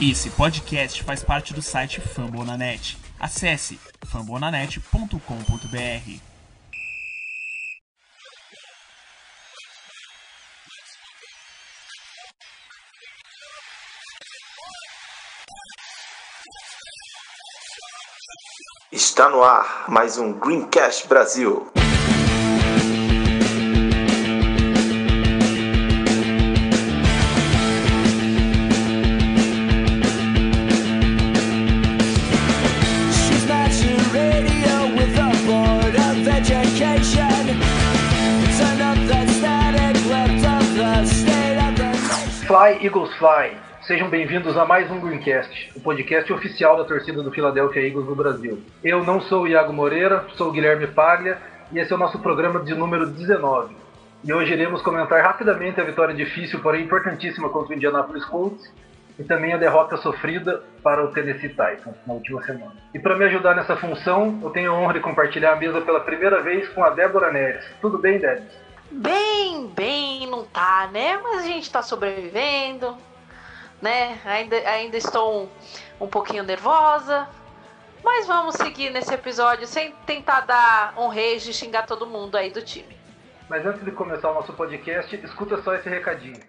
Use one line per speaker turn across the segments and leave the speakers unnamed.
Esse podcast faz parte do site Fambonanet. Acesse fambonanet.com.br.
Está no ar mais um Greencast Brasil.
Eagles Fly. Sejam bem-vindos a mais um Greencast, o podcast oficial da torcida do Philadelphia Eagles no Brasil. Eu não sou o Iago Moreira, sou o Guilherme Paglia e esse é o nosso programa de número 19. E hoje iremos comentar rapidamente a vitória difícil, porém importantíssima contra o Indianapolis Colts e também a derrota sofrida para o Tennessee Titans na última semana. E para me ajudar nessa função, eu tenho a honra de compartilhar a mesa pela primeira vez com a Débora Neres. Tudo bem, Débora?
Bem, bem, não tá, né? Mas a gente tá sobrevivendo, né? Ainda, ainda estou um, um pouquinho nervosa. Mas vamos seguir nesse episódio sem tentar dar um rage e xingar todo mundo aí do time.
Mas antes de começar o nosso podcast, escuta só esse recadinho.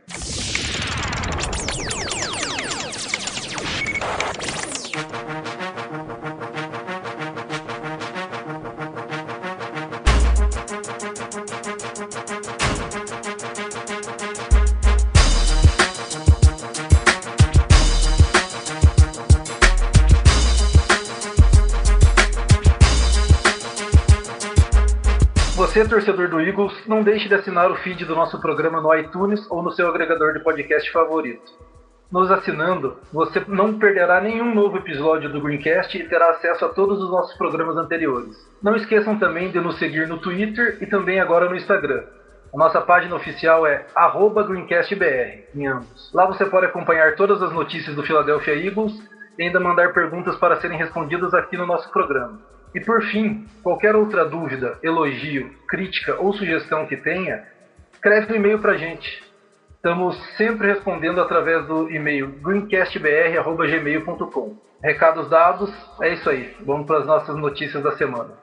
Você, torcedor do Eagles, não deixe de assinar o feed do nosso programa no iTunes ou no seu agregador de podcast favorito. Nos assinando, você não perderá nenhum novo episódio do Greencast e terá acesso a todos os nossos programas anteriores. Não esqueçam também de nos seguir no Twitter e também agora no Instagram. A nossa página oficial é GreencastBR, em ambos. Lá você pode acompanhar todas as notícias do Philadelphia Eagles e ainda mandar perguntas para serem respondidas aqui no nosso programa. E por fim, qualquer outra dúvida, elogio, crítica ou sugestão que tenha, escreve um e-mail para a gente. Estamos sempre respondendo através do e-mail greencastbr.gmail.com. Recados dados, é isso aí. Vamos para as nossas notícias da semana.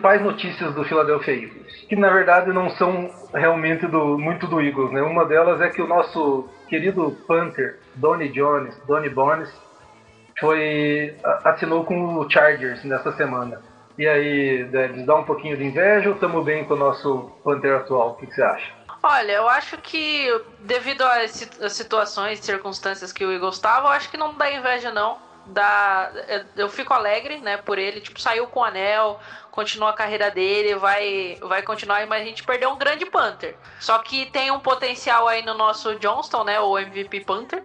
Principais notícias do Philadelphia Eagles, que na verdade não são realmente do, muito do Eagles, né? Uma delas é que o nosso querido Panther, Donny Jones, Donny Bones, foi assinou com o Chargers nessa semana. E aí, Debs, dá um pouquinho de inveja ou estamos bem com o nosso Panther atual? O que, você acha?
Olha, eu acho que devido às situações e circunstâncias que o Eagles estava, eu acho que não dá inveja não. Dá, eu fico alegre, né, por ele, tipo, saiu com o anel, continua a carreira dele, vai vai continuar, mas a gente perdeu um grande Panther. Só que tem um potencial aí no nosso Johnston, né, o MVP Panther.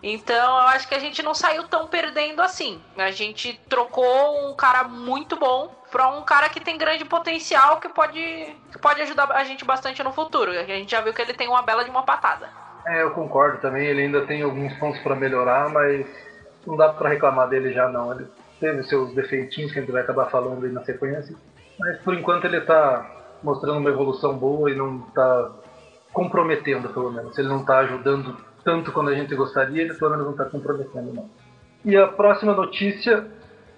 Então eu acho que a gente não saiu tão perdendo assim. A gente trocou um cara muito bom pra um cara que tem grande potencial que pode, que pode ajudar a gente bastante no futuro. A gente já viu que ele tem uma bela de uma patada.
É, eu concordo também, ele ainda tem alguns pontos para melhorar, mas não dá para reclamar dele já não. Ele teve seus defeitinhos que a gente vai acabar falando aí na sequência, mas por enquanto ele tá mostrando uma evolução boa e não tá comprometendo, pelo menos. Ele não tá ajudando tanto quanto a gente gostaria, ele pelo menos não tá comprometendo não. E a próxima notícia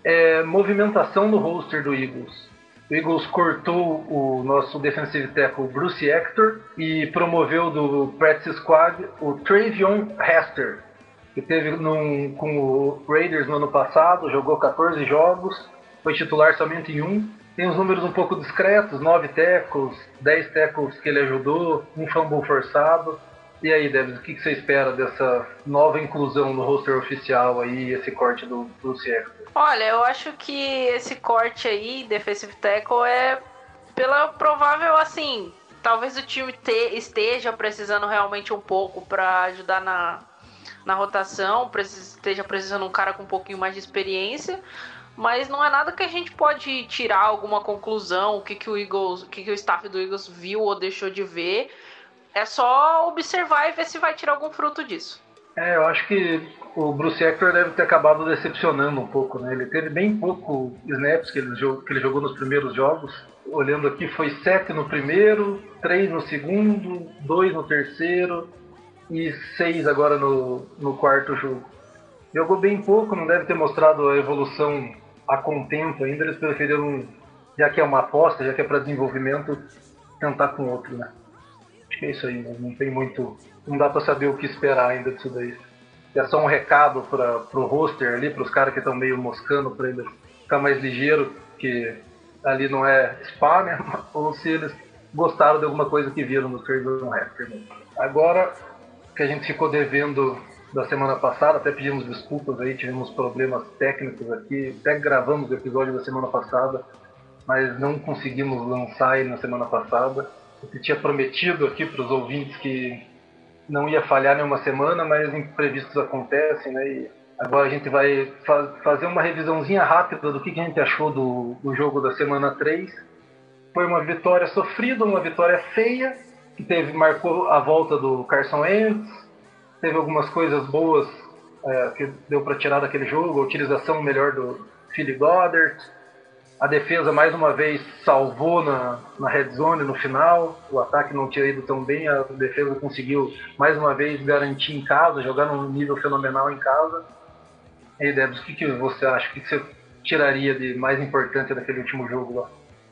é movimentação no roster do Eagles. O Eagles cortou o nosso defensive tackle Bruce Hector e promoveu do practice squad o Travion Hester, que teve num, com o Raiders no ano passado, jogou 14 jogos, foi titular somente em um. Tem os números um pouco discretos, 9 tackles, 10 tackles que ele ajudou, um fumble forçado. E aí, Debs, o que você espera dessa nova inclusão no roster oficial aí, esse corte do Bruce?
Olha, eu acho que esse corte aí, defensive tackle, é pela provável, assim, talvez o time te, esteja precisando realmente um pouco para ajudar na, na rotação, esteja precisando um cara com um pouquinho mais de experiência, mas não é nada que a gente pode tirar alguma conclusão, o que, que o Eagles, o que, que o staff do Eagles viu ou deixou de ver. É só observar e ver se vai tirar algum fruto disso.
É, eu acho que o Bruce Hector deve ter acabado decepcionando um pouco, né? Ele teve bem pouco snaps que ele, jogou, que ele jogou nos primeiros jogos. Olhando aqui, foi sete no primeiro, três no segundo, dois no terceiro e seis agora no, no quarto jogo. Jogou bem pouco, não deve ter mostrado a evolução a contento ainda. Eles preferiram, já que é uma aposta, já que é para desenvolvimento, tentar com outro, né? Acho que é isso aí, né? não tem muito. Não dá para saber o que esperar ainda disso daí. É só um recado para o roster ali, para os caras que estão meio moscando, para eles ficar mais ligeiro, que ali não é spa, né? Ou se eles gostaram de alguma coisa que viram no Craven Raptor. Agora que a gente ficou devendo da semana passada, até pedimos desculpas aí, tivemos problemas técnicos aqui, até gravamos o episódio da semana passada, mas não conseguimos lançar ele na semana passada. Eu tinha prometido aqui para os ouvintes que não ia falhar nenhuma semana, mas imprevistos acontecem, né? E agora a gente vai fa fazer uma revisãozinha rápida do que, que a gente achou do, do jogo da semana 3. Foi uma vitória sofrida, uma vitória feia, que teve marcou a volta do Carson Wentz, teve algumas coisas boas é, que deu para tirar daquele jogo, a utilização melhor do Philly Goddard, a defesa mais uma vez salvou na, na red zone no final. O ataque não tinha ido tão bem, a defesa conseguiu mais uma vez garantir em casa, jogar num nível fenomenal em casa. E Debs, o que, que você acha? O que, que você tiraria de mais importante daquele último jogo lá?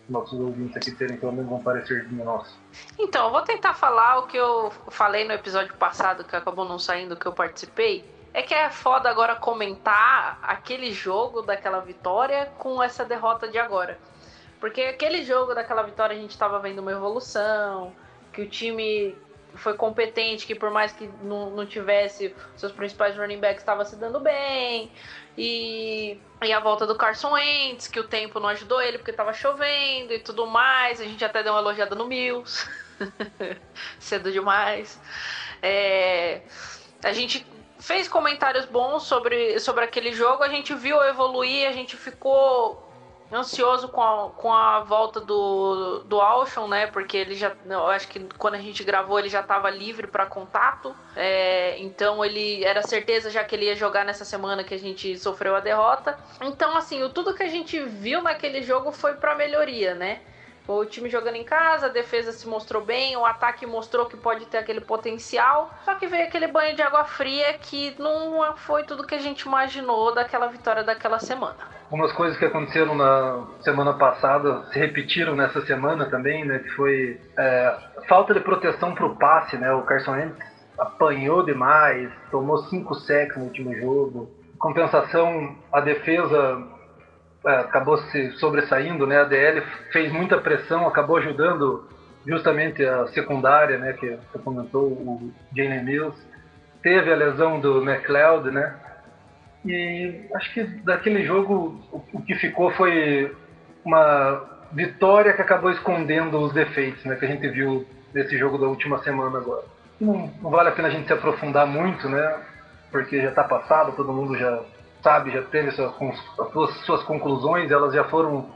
Nossos ouvintes aqui terem pelo menos um parecerzinho nosso.
Então, eu vou tentar falar o que eu falei no episódio passado, que acabou não saindo, que eu participei. É que é foda agora comentar aquele jogo daquela vitória com essa derrota de agora. Porque aquele jogo daquela vitória a gente estava vendo uma evolução, que o time foi competente, que por mais que não, não tivesse seus principais running backs estava se dando bem. E, e a volta do Carson Wentz, que o tempo não ajudou ele porque estava chovendo e tudo mais. A gente até deu uma elogiada no Mills. Cedo demais. É, a gente fez comentários bons sobre, sobre aquele jogo, a gente viu evoluir, a gente ficou ansioso com a, com a volta do, do Alshon, né? Porque ele já. Eu acho que quando a gente gravou ele já estava livre para contato. É, então ele era certeza já que ele ia jogar nessa semana que a gente sofreu a derrota. Então, assim, o, tudo que a gente viu naquele jogo foi para melhoria, né? O time jogando em casa, a defesa se mostrou bem, o ataque mostrou que pode ter aquele potencial. Só que veio aquele banho de água fria que não foi tudo que a gente imaginou daquela vitória daquela semana.
Algumas coisas que aconteceram na semana passada se repetiram nessa semana também, né? Que foi é, falta de proteção para o passe, né? O Carson Wentz apanhou demais, tomou cinco sacks no último jogo. Compensação, a defesa é, acabou se sobressaindo, né? A DL fez muita pressão, acabou ajudando justamente a secundária, né? Que você comentou, o Jalen Mills. Teve a lesão do McLeod, né? E acho que daquele jogo o que ficou foi uma vitória que acabou escondendo os defeitos, né? Que a gente viu nesse jogo da última semana agora. Não, não vale a pena a gente se aprofundar muito, né? Porque já está passado, todo mundo já sabe, já teve suas, suas, conclusões, elas já foram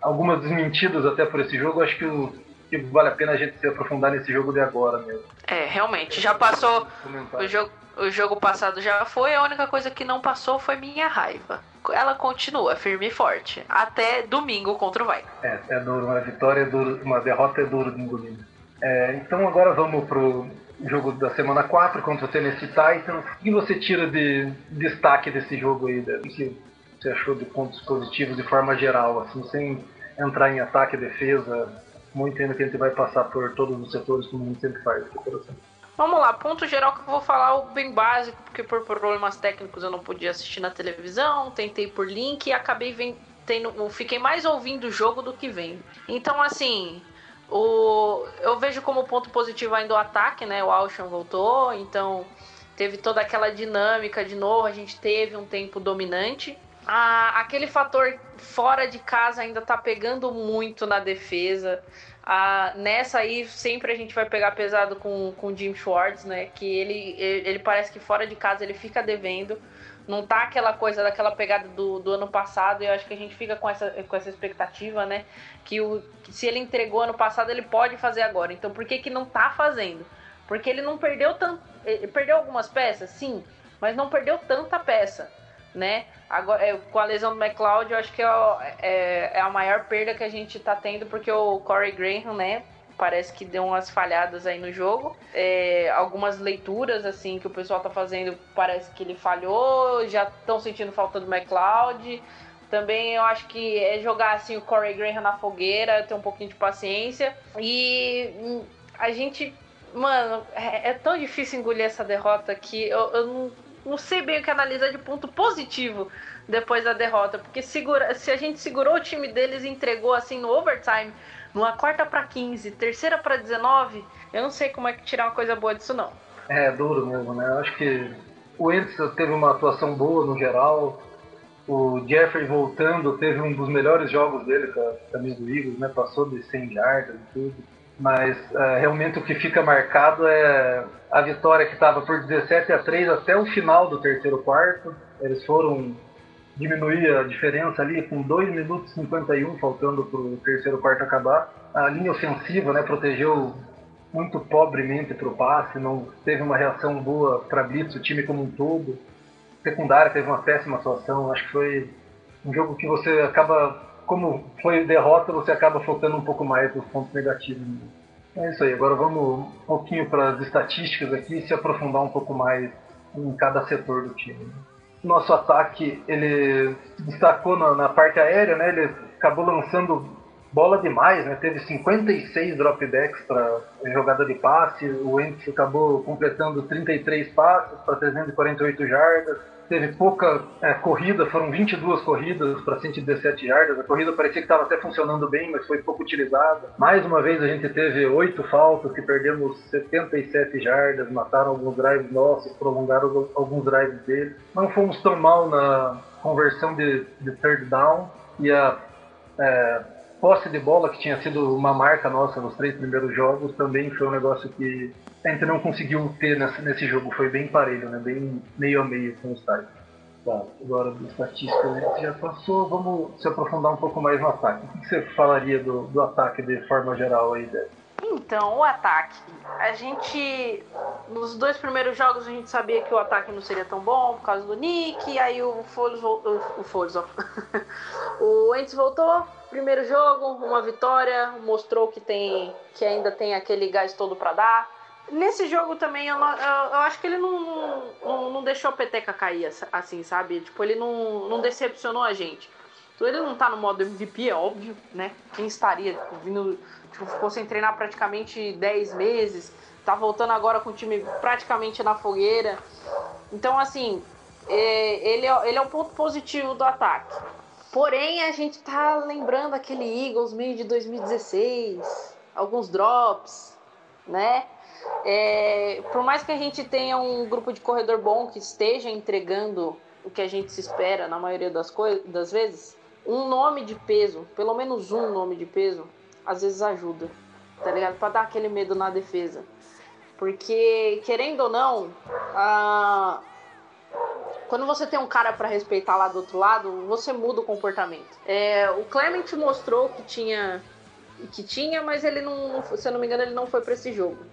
algumas desmentidas até por esse jogo. Acho que, o, que vale a pena a gente se aprofundar nesse jogo de agora mesmo.
É, realmente, já passou. O jogo, o jogo passado já foi, a única coisa que não passou foi minha raiva. Ela continua firme e forte. Até domingo contra o Vai.
É, é duro, uma vitória é duro, uma derrota é duro de engolir. É, então agora vamos pro jogo da semana 4 contra o Tennessee Titans. O que você tira de destaque desse jogo aí? O que você achou de pontos positivos de forma geral, assim, sem entrar em ataque e defesa, muito ainda que a gente vai passar por todos os setores como a gente sempre faz.
Vamos lá, ponto geral que eu vou falar o bem básico, porque por problemas técnicos eu não podia assistir na televisão, tentei por link e acabei vendo, tendo, fiquei mais ouvindo o jogo do que vendo. Então, assim, O, eu vejo como ponto positivo ainda o ataque, né? O Alshon voltou, então teve toda aquela dinâmica de novo, a gente teve um tempo dominante. Ah, aquele fator fora de casa ainda tá pegando muito na defesa. Ah, nessa aí sempre a gente vai pegar pesado com, com o Jim Schwartz, né? Que ele, ele parece que fora de casa ele fica devendo. Não tá aquela coisa daquela pegada do, do ano passado, e eu acho que a gente fica com essa, com essa expectativa, né? Que, o, que se ele entregou ano passado, ele pode fazer agora. Então por que, que não tá fazendo? Porque ele não perdeu tanto. Ele perdeu algumas peças, sim, mas não perdeu tanta peça, né? Agora, é, com a lesão do McLeod, eu acho que é, é, é, a maior perda que a gente tá tendo, porque o Corey Graham, né? Parece que deu umas falhadas aí no jogo. É, algumas leituras, assim, que o pessoal tá fazendo, parece que ele falhou. Já estão sentindo falta do McLeod. Também eu acho que é jogar assim o Corey Graham na fogueira, ter um pouquinho de paciência. E hum, a gente Mano, é, é, tão difícil engolir essa derrota que eu, eu não, não, sei bem o que analisar de ponto positivo depois da derrota. Porque segura, se a gente segurou o time deles e entregou assim no overtime, numa quarta para 15, terceira para 19, eu não sei como é que tirar uma coisa boa disso não.
É, duro mesmo, né? Eu acho que o Enzo teve uma atuação boa no geral. O Jeffrey voltando teve um dos melhores jogos dele com a camisa do Eagles, né? Passou de 100 yardas e tudo mas uh, realmente o que fica marcado é a vitória que estava por 17 a 3 até o final do terceiro quarto. Eles foram diminuir a diferença ali com 2 minutos e 51 faltando para o terceiro quarto acabar. A linha ofensiva né, protegeu muito pobremente para o passe, não teve uma reação boa para blitz, o time como um todo. Secundária teve uma péssima atuação, acho que foi um jogo que você acaba como foi derrota, você acaba focando um pouco mais nos pontos negativos. É isso aí. Agora vamos um pouquinho para as estatísticas aqui e se aprofundar um pouco mais em cada setor do time. Nosso ataque ele destacou na, na parte aérea, né? Ele acabou lançando bola demais, né? Teve 56 dropbacks para jogada de passe. O Wentz acabou completando 33 passes para 348 jardas teve pouca é, corrida, foram 22 corridas para 117 jardas. A corrida parecia que estava até funcionando bem, mas foi pouco utilizada. Mais uma vez a gente teve oito faltas, que perdemos 77 jardas, mataram alguns drives nossos, prolongaram alguns drives deles. Não fomos tão mal na conversão de, de third down e a é, posse de bola, que tinha sido uma marca nossa nos três primeiros jogos, também foi um negócio que a gente não conseguiu ter nesse, nesse jogo. Foi bem parelho, né? bem meio a meio com os Titans. Tá, agora do estatística a gente já passou, vamos se aprofundar um pouco mais no ataque. O que você falaria do, do ataque de forma geral aí, Débora?
Então, o ataque. A gente. Nos dois primeiros jogos a gente sabia que o ataque não seria tão bom por causa do Nick, aí o Foles. O Foles, ó. o Ents voltou, primeiro jogo, uma vitória, mostrou que tem. que ainda tem aquele gás todo para dar. Nesse jogo também, eu, eu, eu, acho que ele não, não, não deixou a peteca cair assim, sabe? Tipo, ele não, não decepcionou a gente. Então ele não tá no modo MVP, é óbvio, né? Quem estaria tipo, vindo, tipo, ficou sem treinar praticamente 10 meses, tá voltando agora com o time praticamente na fogueira. Então, assim, é, ele, é, ele é um ponto positivo do ataque. Porém, a gente tá lembrando aquele Eagles meio de 2016, alguns drops, né? É, por mais que a gente tenha um grupo de corredor bom que esteja entregando o que a gente se espera na maioria das, coisas, das vezes, um nome de peso, pelo menos um nome de peso, às vezes ajuda, tá ligado? Pra dar aquele medo na defesa. Porque, querendo ou não, a... quando você tem um cara para respeitar lá do outro lado, você muda o comportamento. É, o Clement mostrou que tinha, que tinha, mas ele não, se eu não me engano, ele não foi para esse jogo.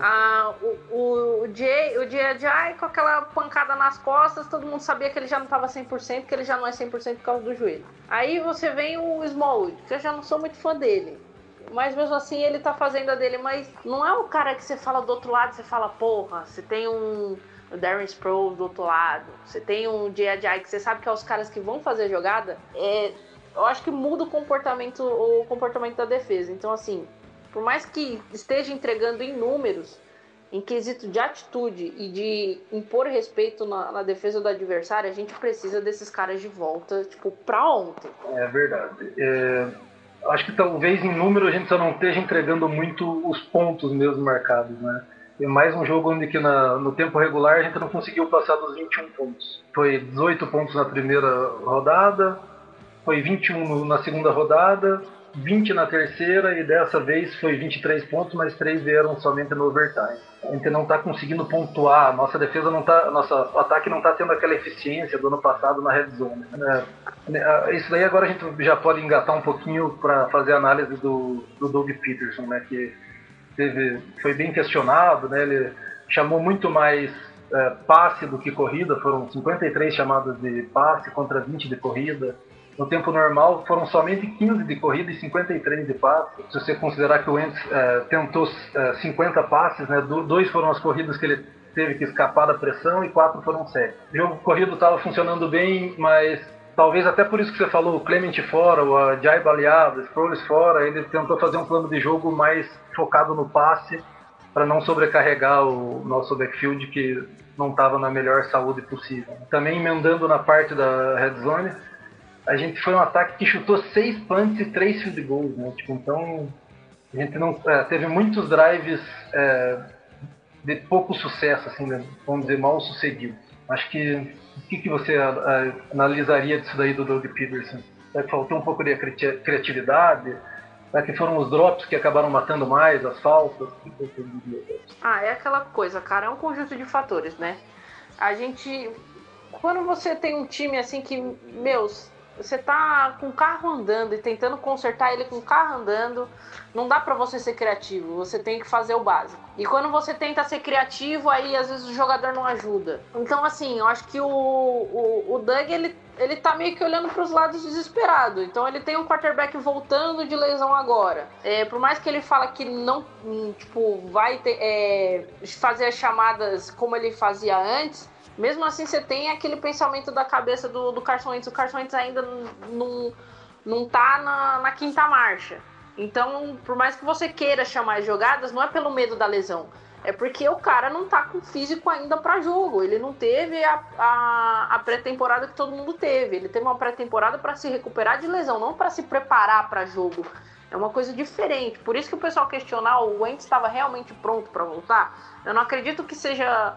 Ah, o, o, Jay, o Jay Ajay com aquela pancada nas costas, todo mundo sabia que ele já não estava 100%, que ele já não é 100% por causa do joelho. Aí você vem o Smallwood, que eu já não sou muito fã dele. Mas mesmo assim ele tá fazendo a dele, mas não é o cara que você fala do outro lado, você fala, porra, você tem um Darren Sproles do outro lado, você tem um Jay Ajay que você sabe que é os caras que vão fazer a jogada, é, eu acho que muda o comportamento, o comportamento da defesa. Então assim, por mais que esteja entregando em números, em quesito de atitude e de impor respeito na, na, defesa do adversário, a gente precisa desses caras de volta, tipo, pra ontem.
É verdade. É, acho que talvez em número a gente só não esteja entregando muito os pontos mesmo marcados, né? É mais um jogo onde que na, no tempo regular a gente não conseguiu passar dos 21 pontos. Foi 18 pontos na primeira rodada, foi 21 no- na segunda rodada, 20 na terceira e dessa vez foi 23 pontos, mas três vieram somente no overtime. A gente não está conseguindo pontuar, nossa defesa não tá, nosso ataque não está tendo aquela eficiência do ano passado na red zone. né? Né, Isso daí agora a gente já pode engatar um pouquinho para fazer a análise do, do Doug Peterson, né? Que teve, foi bem questionado, né? Ele chamou muito mais é, passe do que corrida, foram 53 chamadas de passe contra 20 de corrida. No tempo normal foram somente 15 de corrida e 53 de passe. Se você considerar que o Wentz é, tentou é, 50 passes, né? do- dois foram as corridas que ele teve que escapar da pressão e quatro foram sete. O jogo corrido estava funcionando bem, mas talvez até por isso que você falou, o Clement fora, o Ajay baleado, o Sproles fora, ele tentou fazer um plano de jogo mais focado no passe para não sobrecarregar o nosso backfield que não estava na melhor saúde possível. Também emendando na parte da red zone, a gente foi um ataque que chutou seis punts e três field goals, né? Tipo, então a gente não é, teve muitos drives é, de pouco sucesso, assim, né? vamos dizer mal sucedidos. Acho que o que, que você a- a- analisaria disso daí do Doug Peterson? Será que faltou um pouco de cri- criatividade? Será que foram os drops que acabaram matando mais, as faltas? O que você diria?
Ah, é aquela coisa, cara, é um conjunto de fatores, né? A gente. Quando você tem um time assim que, meus, você tá com o carro andando e tentando consertar ele com o carro andando, não dá pra você ser criativo, você tem que fazer o básico. E quando você tenta ser criativo, aí às vezes o jogador não ajuda. Então, assim, eu acho que o, o, o Doug, ele, ele tá meio que olhando pros lados desesperado. Então ele tem um quarterback voltando de lesão agora. É, por mais que ele fala que não, tipo, vai ter, é, fazer as chamadas como ele fazia antes, mesmo assim você tem aquele pensamento da cabeça do, do Carson Wentz. O Carson Wentz ainda não, não, tá na, na quinta marcha. Então, por mais que você queira chamar as jogadas, não é pelo medo da lesão. É porque o cara não tá com físico ainda para jogo. Ele não teve a, a, a pré-temporada que todo mundo teve. Ele teve uma pré-temporada para se recuperar de lesão, não para se preparar para jogo. É uma coisa diferente. Por isso que o pessoal questionar o Wentz estava realmente pronto para voltar. Eu não acredito que seja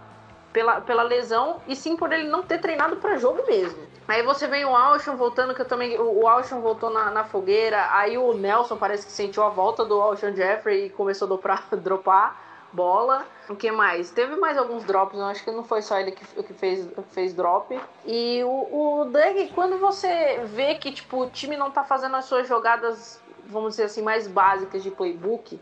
pela, pela lesão e sim por ele não ter treinado para jogo mesmo. Aí você vem o Alshon voltando, que eu também. O Alshon voltou na, na fogueira. Aí o Nelson parece que sentiu a volta do Alshon Jeffrey e começou a dropar bola. O que mais? Teve mais alguns drops, eu acho que não foi só ele que, que fez, fez drop. E o, o Doug, quando você vê que tipo, o time não tá fazendo as suas jogadas, vamos dizer assim, mais básicas de playbook,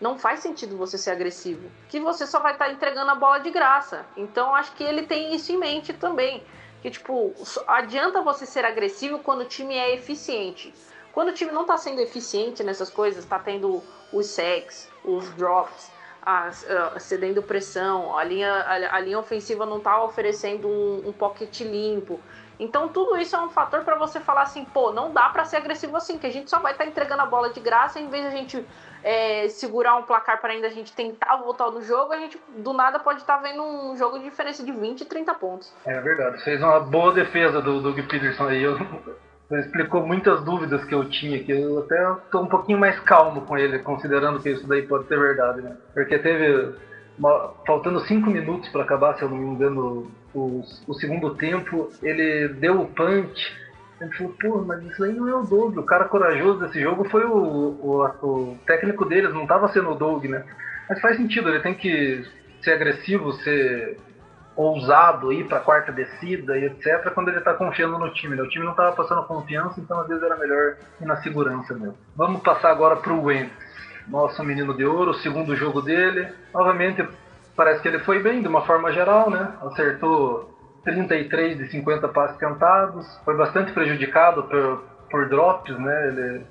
não faz sentido você ser agressivo. Que você só vai estar entregando a bola de graça. Então acho que ele tem isso em mente também. Que tipo, adianta você ser agressivo quando o time é eficiente. Quando o time não tá sendo eficiente nessas coisas, tá tendo os sacks, os drops, as, ah, cedendo pressão, a linha, a, a linha ofensiva não tá oferecendo um, um pocket limpo. Então tudo isso é um fator para você falar assim, pô, não dá para ser agressivo assim, que a gente só vai estar entregando a bola de graça em vez de a gente é, segurar um placar para ainda a gente tentar voltar no jogo, a gente do nada pode estar vendo um jogo de diferença de 20 e 30 pontos.
É verdade, fez uma boa defesa do Doug Peterson aí. Eu, explicou muitas dúvidas que eu tinha, que eu até estou um pouquinho mais calmo com ele, considerando que isso daí pode ser verdade, né? Porque teve, uma- faltando cinco minutos para acabar, se eu não me engano, o, o segundo tempo, ele deu o punch. Ele falou, pô, mas isso aí não é o Doug. O cara corajoso desse jogo foi o, o, o técnico deles, não estava sendo o Doug, né? Mas faz sentido, ele tem que ser agressivo, ser ousado, ir para quarta descida e etc. quando ele está confiando no time. né? O time não estava passando confiança, então às vezes era melhor ir na segurança mesmo. Vamos passar agora para o Wentz, nosso menino de ouro, o segundo jogo dele. Novamente, parece que ele foi bem de uma forma geral, né? Acertou 33 de 50 passes tentados, foi bastante prejudicado por, por drops, né? Ele,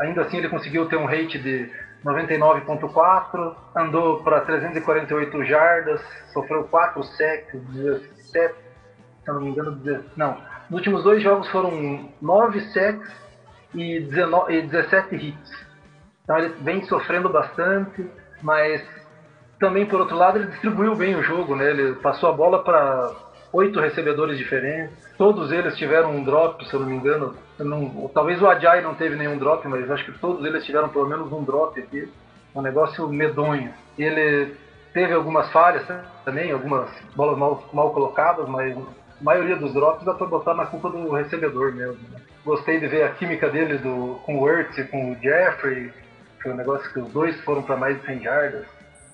ainda assim ele conseguiu ter um rate de 99.4, andou para 348 jardas, sofreu 4 sacks, 17, se não me engano, 10 não. Nos últimos dois jogos foram 9 sacks e, 19, e 17 hits. Então ele vem sofrendo bastante, mas também por outro lado ele distribuiu bem o jogo, né? Ele passou a bola para oito recebedores diferentes. Todos eles tiveram um drop, se eu não me engano. Não- talvez o Ajay não teve nenhum drop, mas acho que todos eles tiveram pelo menos um drop aqui. Um negócio medonho. Ele teve algumas falhas também, algumas bolas mal, mal colocadas, mas a maioria dos drops dá pra botar na culpa do recebedor mesmo. né? Gostei de ver a química dele do, com o Ertz e com o Jeffrey. Foi um negócio que os dois foram para mais de 100 jardas.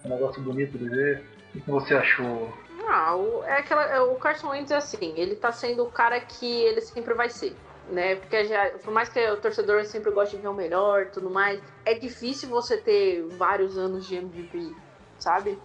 Um negócio bonito de ver. O que você achou?
Ah, o, é aquela, é, o Carson Wentz é assim, ele tá sendo o cara que ele sempre vai ser. Né? Porque já, por mais que o torcedor sempre goste de ver o melhor tudo mais, é difícil você ter vários anos de MVP, sabe?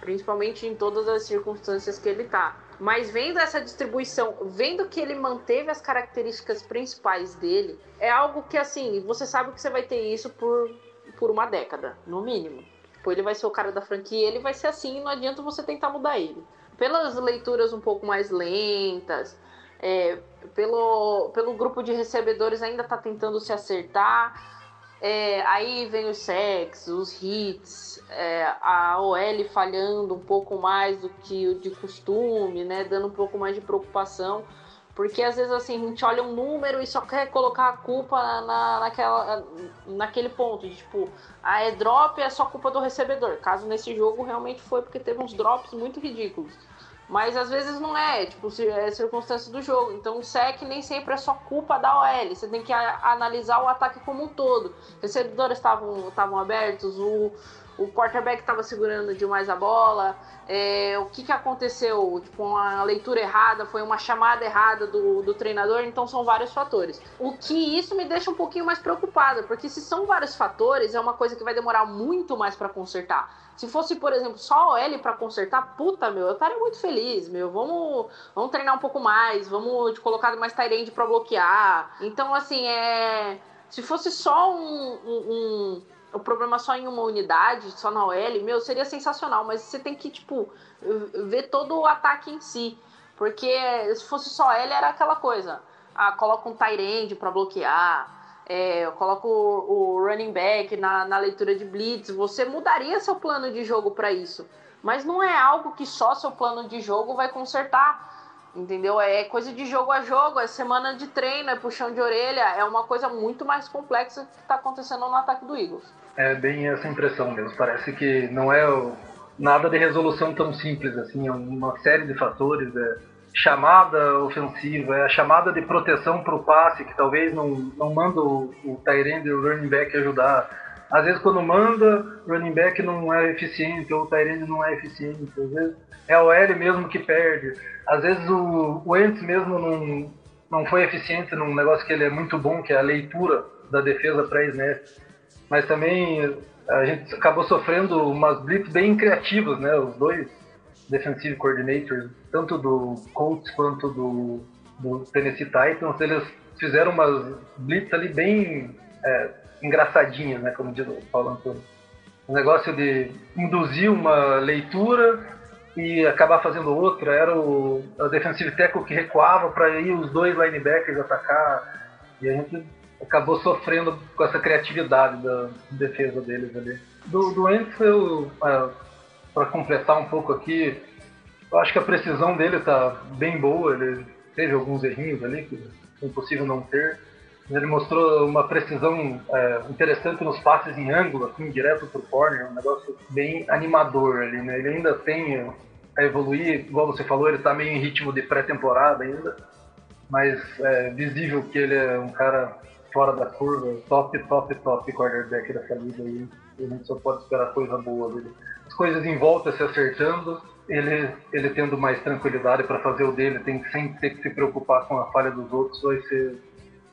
Principalmente em todas as circunstâncias que ele tá. Mas vendo essa distribuição, vendo que ele manteve as características principais dele, é algo que assim, você sabe que você vai ter isso por, por uma década, no mínimo. Tipo, ele vai ser o cara da franquia, ele vai ser assim, não adianta você tentar mudar ele. Pelas leituras um pouco mais lentas, é, pelo, pelo grupo de recebedores ainda tá tentando se acertar. É, aí vem os sacks, os hits, é, a OL falhando um pouco mais do que o de costume, né? Dando um pouco mais de preocupação. Porque às vezes assim, a gente olha um número e só quer colocar a culpa na, naquela, naquele ponto. De, tipo, ah, é drop, é só culpa do recebedor. Caso nesse jogo realmente foi porque teve uns drops muito ridículos. Mas às vezes não é, tipo, é circunstância do jogo. Então o sec nem sempre é só culpa da OL. Você tem que analisar o ataque como um todo. Recebedores estavam abertos, o, o quarterback estava segurando demais a bola. é, o que, que aconteceu? Tipo, uma leitura errada, foi uma chamada errada do, do treinador, então são vários fatores. O que isso me deixa um pouquinho mais preocupada, porque se são vários fatores, é uma coisa que vai demorar muito mais para consertar. Se fosse, por exemplo, só a OL pra consertar, puta, meu, eu estaria muito feliz, meu. Vamos, vamos treinar um pouco mais, vamos colocar mais Tyrande pra bloquear. Então, assim, é. Se fosse só um, um- o problema só em uma unidade, só na OL, meu, seria sensacional. Mas você tem que, tipo, ver todo o ataque em si. Porque se fosse só L, era aquela coisa. Ah, coloca um Tyrande pra bloquear. É, eu coloco o, o running back na, na leitura de blitz. Você mudaria seu plano de jogo para isso. Mas não é algo que só seu plano de jogo vai consertar. Entendeu? É coisa de jogo a jogo, é semana de treino, é puxão de orelha, é uma coisa muito mais complexa que está acontecendo no ataque do Eagles.
É bem essa impressão mesmo. Parece que não é o- nada de resolução tão simples assim. É uma série de fatores. É chamada ofensiva, é a chamada de proteção para o passe, que talvez não, não manda o, o Tyrande e o running back ajudar. Às vezes quando manda, o running back não é eficiente, ou o Tyrande não é eficiente. Às vezes é o L mesmo que perde. Às vezes o, o mesmo não, não foi eficiente num negócio que ele é muito bom, que é a leitura da defesa pré-snap mas também a gente acabou sofrendo umas blitz bem criativas, né? Os dois defensive coordinators, tanto do Colts quanto do, do Tennessee Titans, eles fizeram umas blitz ali bem é, engraçadinhas, né? Como diz o Paulo Antônio. O negócio de induzir uma leitura e acabar fazendo outra. Era o, o defensive tackle que recuava para ir os dois linebackers atacar. E a gente acabou sofrendo com essa criatividade da defesa deles ali. Do, do Wentz, eu, para completar um pouco aqui, eu acho que a precisão dele tá bem boa. Ele teve alguns errinhos ali que é impossível não ter. Ele mostrou uma precisão é, interessante nos passes em ângulo, assim, direto pro corner, um negócio bem animador ali, né? Ele ainda tem a evoluir, igual você falou, ele tá meio em ritmo de pré-temporada ainda, mas é visível que ele é um cara fora da curva, top, top, top quarterback dessa liga aí. A gente só pode esperar coisa boa dele. As coisas em volta se acertando, ele, ele tendo mais tranquilidade para fazer o dele, tem que sem ter que se preocupar com a falha dos outros, vai ser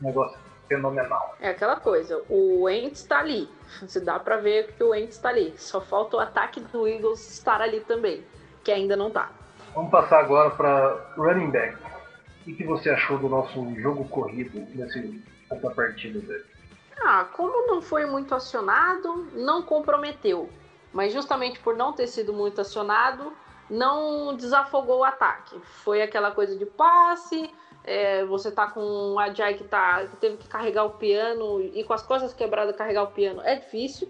um negócio fenomenal.
É aquela coisa, o Ents está ali. Você dá pra ver que o Ents está ali. Só falta o ataque do Eagles estar ali também, que ainda não tá.
Vamos passar agora para running back. O que, que você achou do nosso jogo corrido nesse, nessa partida dele?
Ah, como não foi muito acionado, não comprometeu. Mas justamente por não ter sido muito acionado, não desafogou o ataque. Foi aquela coisa de passe, é, você tá com um Ajay que, tá, que teve que carregar o piano e com as costas quebradas carregar o piano é difícil.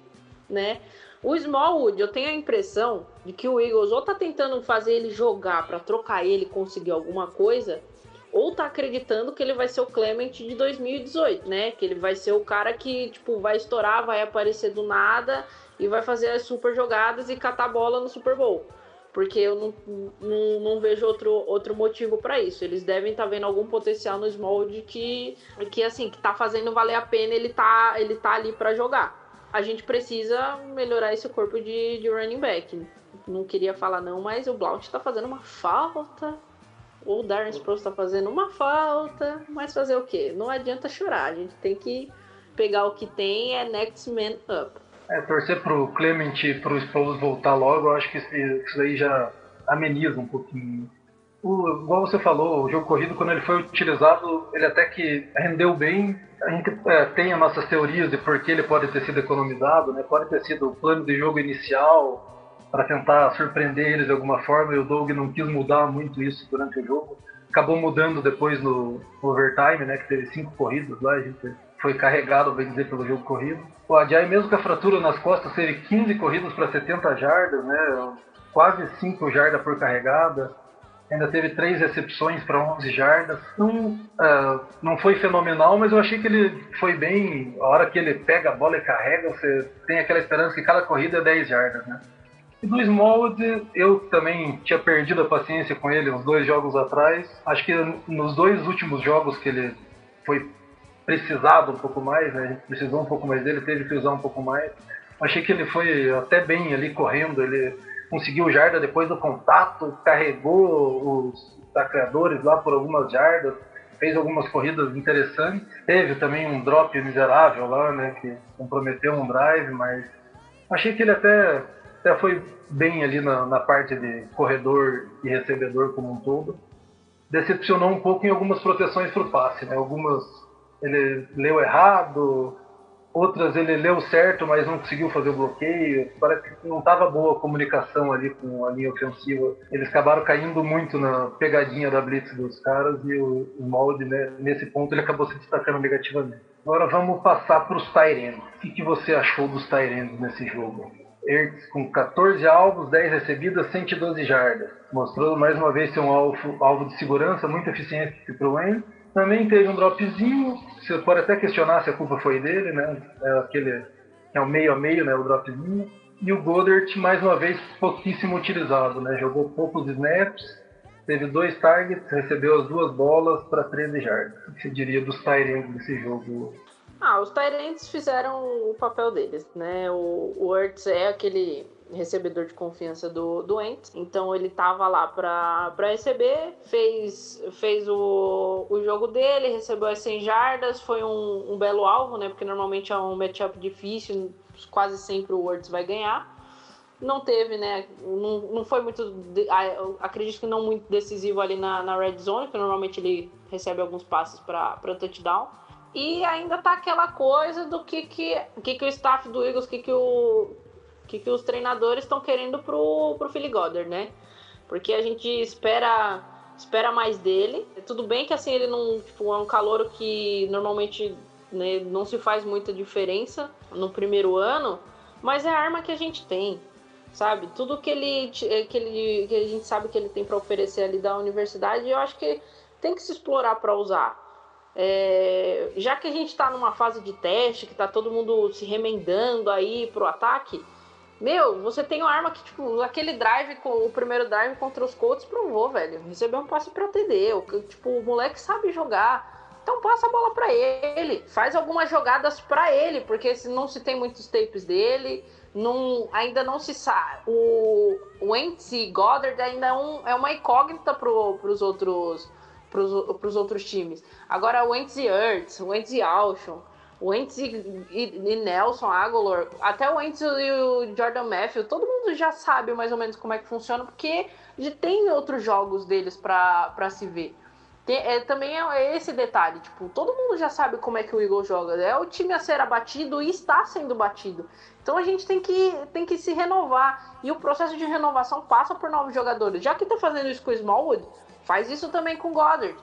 né? O Smallwood, eu tenho a impressão de que o Eagles ou tá tentando fazer ele jogar para trocar ele conseguir alguma coisa, ou tá acreditando que ele vai ser o Clement de 2018, né? Que ele vai ser o cara que, tipo, vai estourar, vai aparecer do nada e vai fazer as super jogadas e catar bola no Super Bowl. Porque eu não, não, não vejo outro, outro motivo para isso. Eles devem estar tá vendo algum potencial no Smallwood que, que, assim, que tá fazendo valer a pena ele tá, ele tá ali para jogar a gente precisa melhorar esse corpo de, de running back. Não queria falar não, mas o Blount tá fazendo uma falta. O Darren Sproles tá fazendo uma falta. Mas fazer o quê? Não adianta chorar. A gente tem que pegar o que tem é next man up.
É, torcer pro Clement e pro Sproles voltar logo, eu acho que isso aí já ameniza um pouquinho. O, igual você falou, o jogo corrido, quando ele foi utilizado, ele até que rendeu bem, a gente é, tem as nossas teorias de por que ele pode ter sido economizado, né? pode ter sido o plano de jogo inicial para tentar surpreender eles de alguma forma e o Doug não quis mudar muito isso durante o jogo. Acabou mudando depois no, no overtime, né? que teve cinco corridas lá, a gente foi carregado, bem dizer, pelo jogo corrido. O Ajay, mesmo com a fratura nas costas, teve 15 corridas para 70 jardas, né? quase 5 jardas por carregada ainda teve três recepções para 11 jardas. Não, uh, não foi fenomenal, mas eu achei que ele foi bem. A hora que ele pega a bola e carrega, você tem aquela esperança que cada corrida é 10 jardas, né? E do Smallwood, eu também tinha perdido a paciência com ele uns dois jogos atrás. Acho que nos dois últimos jogos que ele foi precisado um pouco mais, né? a gente precisou um pouco mais dele, teve que usar um pouco mais. Achei que ele foi até bem ali correndo, ele conseguiu jarda depois do contato, carregou os tacleadores lá por algumas jardas, fez algumas corridas interessantes. Teve também um drop miserável lá, né, que comprometeu um drive, mas achei que ele até, até foi bem ali na, na parte de corredor e recebedor como um todo. Decepcionou um pouco em algumas proteções para o passe, né? Algumas ele leu errado, outras ele leu certo, mas não conseguiu fazer o bloqueio. Parece que não estava boa a comunicação ali com a linha ofensiva. Eles acabaram caindo muito na pegadinha da blitz dos caras e o, o molde, né, nesse ponto, ele acabou se destacando negativamente. Agora vamos passar para os Tyrands. O que, que você achou dos Tyrands nesse jogo? Ertz com 14 alvos, 10 recebidas, 112 jardas. Mostrou mais uma vez ser um alvo, alvo de segurança muito eficiente para o Wayne. Também teve um dropzinho, você pode até questionar se a culpa foi dele, né? É aquele é o meio a meio, né? O dropzinho. E o Goddard, mais uma vez, pouquíssimo utilizado, né? Jogou poucos snaps, teve dois targets, recebeu as duas bolas para 13 jardas. O que você diria dos Tyrants desse jogo?
Ah, os Tyrants fizeram o papel deles, né? O, o Ertz é aquele recebedor de confiança do, do Ents. Então ele tava lá para receber, fez, fez o, o jogo dele, recebeu as 100 jardas, foi um, um belo alvo, né? Porque normalmente é um matchup difícil, quase sempre o Words vai ganhar. Não teve, né? Não, não foi muito. Acredito que não muito decisivo ali na, na red zone, que normalmente ele recebe alguns passes para touchdown. E ainda tá aquela coisa do que, que, que, que o staff do Eagles, que, que o, que, que os treinadores estão querendo pro, pro Philly Goddard, né? Porque a gente espera espera mais dele. Tudo bem que assim ele não tipo, é um calor que normalmente né, não se faz muita diferença no primeiro ano, mas é a arma que a gente tem, sabe? Tudo que ele que ele que a gente sabe que ele tem para oferecer ali da universidade, eu acho que tem que se explorar para usar. É, já que a gente está numa fase de teste, que está todo mundo se remendando aí pro ataque, meu, você tem uma arma que, tipo, aquele drive, com o primeiro drive contra os Colts provou, velho. Recebeu um passe pra TD. O, tipo, o moleque sabe jogar. Então passa a bola para ele. Faz algumas jogadas para ele, porque não se tem muitos tapes dele, não, ainda não se sabe. O, o Wentz e Goddard ainda é, um, é uma incógnita pro, pros outros pros, pros outros times. Agora o Wentz e Ertz, o Wentz e Alshon, o Wentz e, e, Nelson Aguilar, até o Wentz e o Jordan Matthew, todo mundo já sabe mais ou menos como é que funciona, porque tem outros jogos deles para se ver. Tem, é, também é esse detalhe, tipo, todo mundo já sabe como é que o Eagle joga. É o time a ser abatido e está sendo batido. Então a gente tem que, tem que se renovar. E o processo de renovação passa por novos jogadores. Já que tá fazendo isso com o Smallwood, faz isso também com Goddard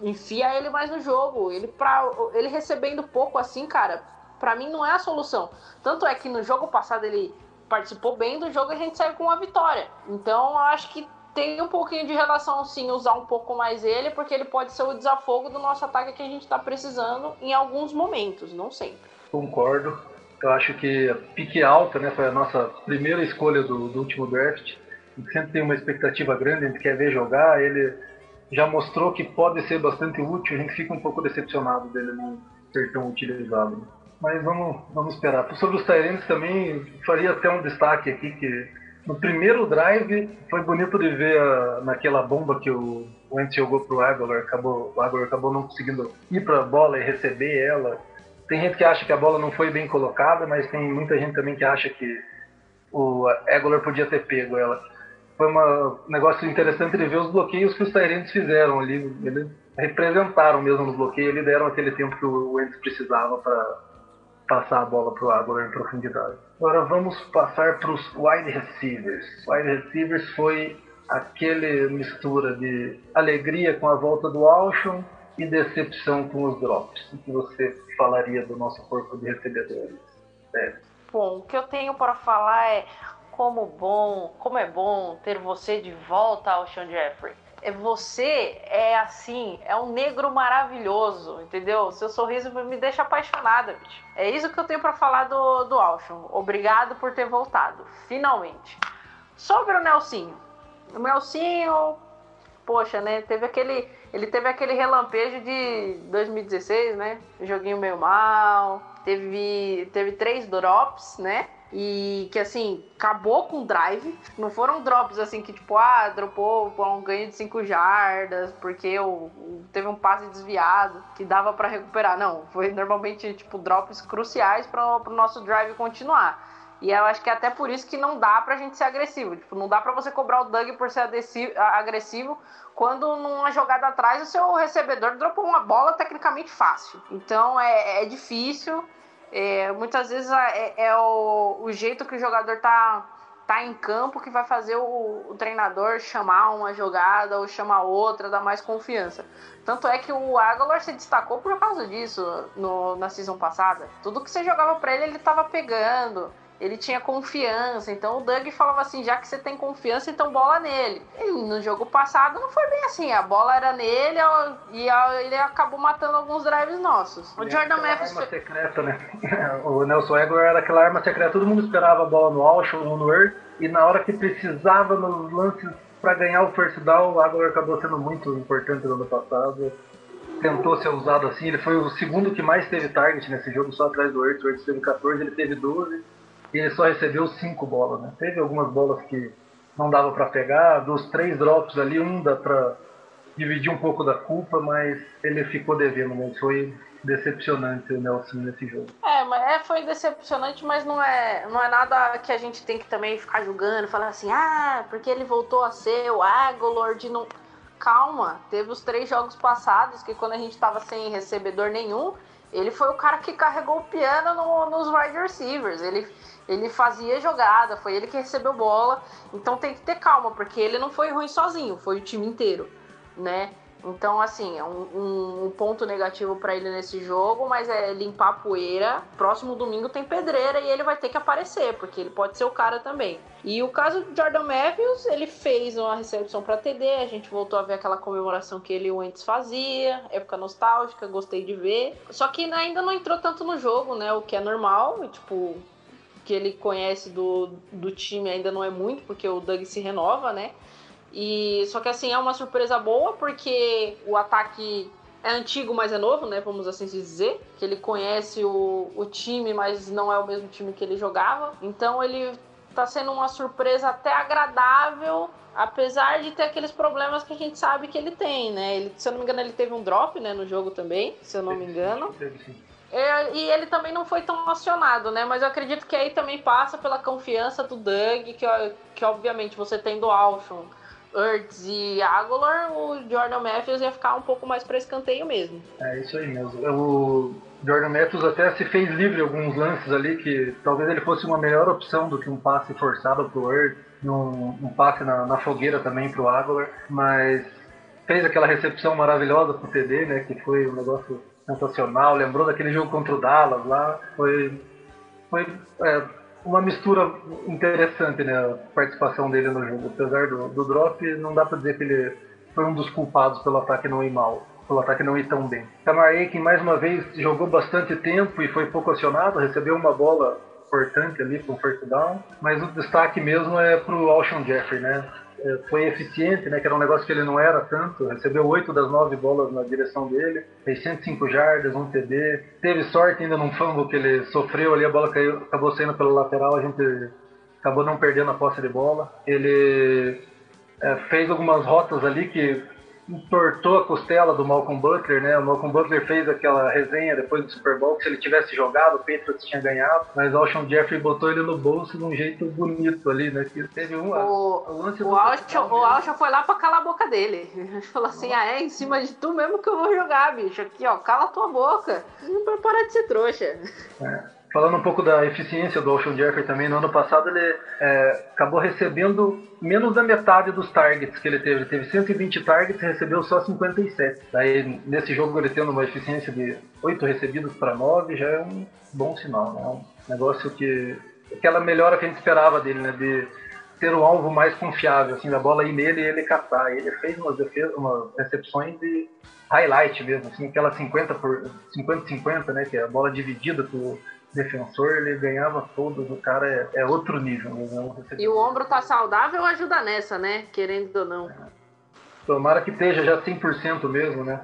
enfia ele mais no jogo. Ele, pra, ele recebendo pouco assim, cara, Pra mim não é a solução. Tanto é que no jogo passado ele participou bem do jogo e a gente saiu com uma vitória. Então eu acho que tem um pouquinho de relação sim usar um pouco mais ele, porque ele pode ser o desafogo do nosso ataque que a gente tá precisando em alguns momentos, não sempre.
Concordo. Eu acho que a pique alta, né, foi a nossa primeira escolha do, do último draft. A gente sempre tem uma expectativa grande, a gente quer ver jogar. Ele já mostrou que pode ser bastante útil, a gente fica um pouco decepcionado dele não ser tão utilizado. Mas vamos, vamos esperar. Sobre os Tyrants também, faria até um destaque aqui que no primeiro drive foi bonito de ver a, naquela bomba que o Wentz jogou pro Aguilar, acabou, o Aguilar acabou não conseguindo ir para a bola e receber ela. Tem gente que acha que a bola não foi bem colocada, mas tem muita gente também que acha que o Aguilar podia ter pego ela. Foi um negócio interessante de ver os bloqueios que os Tyrants fizeram ali. Eles representaram mesmo no bloqueio, eles deram aquele tempo que o Wentz precisava para passar a bola para o Aguilar em profundidade. Agora vamos passar para os wide receivers. Wide receivers foi aquele mistura de alegria com a volta do Alshon e decepção com os drops. O que você falaria do nosso corpo de recebedores? É.
Bom, o que eu tenho para falar é como bom, como é bom ter você de volta ao Sean Jeffrey. É você é assim, é um negro maravilhoso, entendeu? Seu sorriso me deixa apaixonada, bicho. É isso que eu tenho para falar do, do Alshon. Obrigado por ter voltado, finalmente. Sobre o Nelsinho. O Nelsinho, poxa, né? Teve aquele. Ele teve aquele relampejo de 2016, né? Joguinho meio mal. Teve, teve três drops, né? E que assim, acabou com o drive. Não foram drops assim que, tipo, ah, dropou um ganho de 5 jardas, porque o, teve um passe desviado que dava para recuperar. Não, foi normalmente, tipo, drops cruciais para o nosso drive continuar. E eu acho que é até por isso que não dá pra gente ser agressivo. Tipo, não dá pra você cobrar o Doug por ser agressivo quando numa jogada atrás o seu recebedor dropou uma bola tecnicamente fácil. Então é, é difícil. É, muitas vezes é, é o, o, jeito que o jogador tá, tá em campo que vai fazer o, o, treinador chamar uma jogada ou chamar outra, dar mais confiança. Tanto é que o Aguilar se destacou por causa disso no, na season passada. Tudo que você jogava para ele, ele tava pegando ele tinha confiança. Então o Doug falava assim: já que você tem confiança, então bola nele. E no jogo passado não foi bem assim. A bola era nele e ele acabou matando alguns drives nossos. O Jordan Mathis.
Arma secreta, né? o Nelson Aguilar era aquela arma secreta. Todo mundo esperava a bola no Alshon ou no Earth. E na hora que precisava, nos lances para ganhar o first down, o Aguilar acabou sendo muito importante no ano passado. Tentou ser usado assim. Ele foi o segundo que mais teve target nesse jogo, só atrás do Earth. O Earth teve 14, ele teve 12 e ele só recebeu cinco bolas, né? Teve algumas bolas que não dava para pegar, dos três drops ali, um dá para dividir um pouco da culpa, mas ele ficou devendo, né? Foi decepcionante o Nelson nesse jogo.
É, mas é, foi decepcionante, mas não é, não é nada que a gente tem que também ficar julgando, falar assim, ah, porque ele voltou a ser o Agolord, não... Calma, teve os três jogos passados que quando a gente tava sem recebedor nenhum, ele foi o cara que carregou o piano no, nos wide receivers. Ele ele fazia jogada, foi ele que recebeu bola. Então tem que ter calma, porque ele não foi ruim sozinho, foi o time inteiro, né? Então, assim, é um, um ponto negativo para ele nesse jogo, mas é limpar a poeira. Próximo domingo tem pedreira e ele vai ter que aparecer, porque ele pode ser o cara também. E o caso do Jordan Matthews, ele fez uma recepção para TD, a gente voltou a ver aquela comemoração que ele antes fazia, época nostálgica, gostei de ver. Só que ainda não entrou tanto no jogo, né? O que é normal, tipo, que ele conhece do, do time ainda não é muito, porque o Doug se renova, né? E só que assim é uma surpresa boa porque o ataque é antigo, mas é novo, né? Vamos assim dizer. Que ele conhece o, o time, mas não é o mesmo time que ele jogava. Então ele tá sendo uma surpresa até agradável, apesar de ter aqueles problemas que a gente sabe que ele tem, né? Ele, se eu não me engano, ele teve um drop, né, no jogo também, se eu não me engano. É, e ele também não foi tão acionado, né? Mas eu acredito que aí também passa pela confiança do Doug, que, que obviamente você tem do Alshon, Ertz e Aguilar, o Jordan Matthews ia ficar um pouco mais para escanteio mesmo.
É isso aí mesmo. O Jordan Matthews até se fez livre alguns lances ali que talvez ele fosse uma melhor opção do que um passe forçado pro Ertz, um, um passe na, na fogueira também pro Aguilar, mas fez aquela recepção maravilhosa pro TD, né? Que foi um negócio sensacional, lembrou daquele jogo contra o Dallas lá, foi, foi é, uma mistura interessante, né, a participação dele no jogo. Apesar do, do drop, não dá para dizer que ele foi um dos culpados pelo ataque não ir mal, pelo ataque não ir tão bem. Kamar Aiken mais uma vez jogou bastante tempo e foi pouco acionado, recebeu uma bola importante ali para um first down, mas o destaque mesmo é para o Alshon Jeffrey, né? É, foi eficiente, né? Que era um negócio que ele não era tanto. Recebeu oito das nove bolas na direção dele, fez 105 jardas, um TD. Teve sorte ainda num fumble que ele sofreu ali, a bola caiu, acabou saindo pela lateral, a gente acabou não perdendo a posse de bola. Ele é, fez algumas rotas ali que entortou a costela do Malcolm Butler, né? O Malcolm Butler fez aquela resenha depois do Super Bowl que se ele tivesse jogado, o Patriots tinha ganhado, mas o Alshon Jeffrey botou ele no bolso de um jeito bonito ali, né? Que teve um
o,
o lance
o Alshon, o Alshon foi lá pra calar a boca dele. Ele falou assim: ah, é em cima de tu mesmo que eu vou jogar, bicho. Aqui, ó, cala tua boca. Pra parar de ser trouxa.
É. Falando um pouco da eficiência do Ocean Jeffrey também, no ano passado ele é, acabou recebendo menos da metade dos targets que ele teve. Ele teve 120 targets e recebeu só 57. Daí, nesse jogo, ele tendo uma eficiência de 8 recebidos para 9 já é um bom sinal. Né? É um negócio que. aquela melhora que a gente esperava dele, né? De ter um alvo mais confiável, assim, da bola ir nele e ele catar. Ele fez umas, defesas, umas recepções de highlight mesmo, assim, aquela 50 por 50-50, né? Que é a bola dividida por defensor, ele ganhava todos, o cara é, é outro nível. Né?
E o ombro tá saudável ajuda nessa, né? Querendo ou não.
Tomara que esteja já 100% mesmo, né?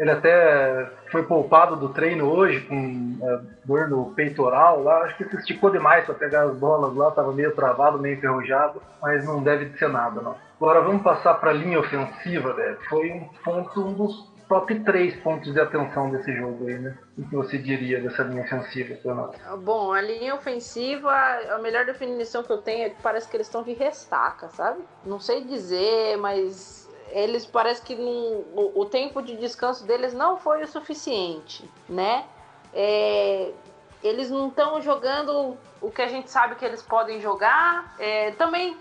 Ele até foi poupado do treino hoje com é, dor no peitoral lá. Acho que se esticou demais para pegar as bolas lá, tava meio travado, meio enferrujado, mas não deve ser nada, não. Agora vamos passar para a linha ofensiva, velho. Foi um ponto, um dos top 3 pontos de atenção desse jogo aí, né? O que você diria dessa linha ofensiva, Leonardo?
Bom, a linha ofensiva, a melhor definição que eu tenho é que parece que eles estão de ressaca, sabe? Não sei dizer, mas eles parece que não, o, o, tempo de descanso deles não foi o suficiente, né? É, eles não estão jogando o que a gente sabe que eles podem jogar. É, também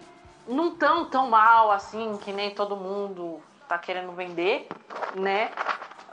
não tão tão mal assim que nem todo mundo tá querendo vender, né?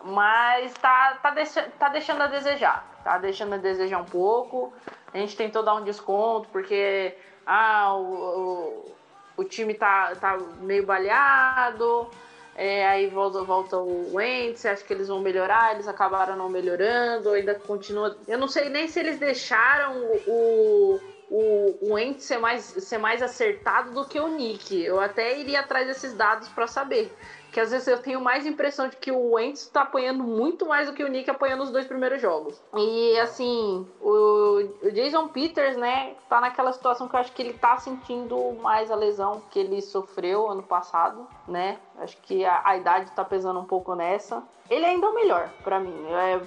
Mas tá, tá, deixa, tá deixando a desejar. Tá deixando a desejar um pouco. A gente tentou dar um desconto porque ah, o, o, o time tá, tá meio baleado. É, aí volta, volta o Wentz, acho que eles vão melhorar, eles acabaram não melhorando, ainda continua. Eu não sei nem se eles deixaram o, o, o Ent ser mais, ser mais acertado do que o Nick. Eu até iria atrás desses dados para saber que às vezes eu tenho mais impressão de que o Wentz está apanhando muito mais do que o Nick apanhando os dois primeiros jogos. E assim, o, o, Jason Peters, né, tá naquela situação que eu acho que ele tá sentindo mais a lesão que ele sofreu ano passado, né? Acho que a, a idade tá pesando um pouco nessa. Ele ainda é o melhor para mim. É,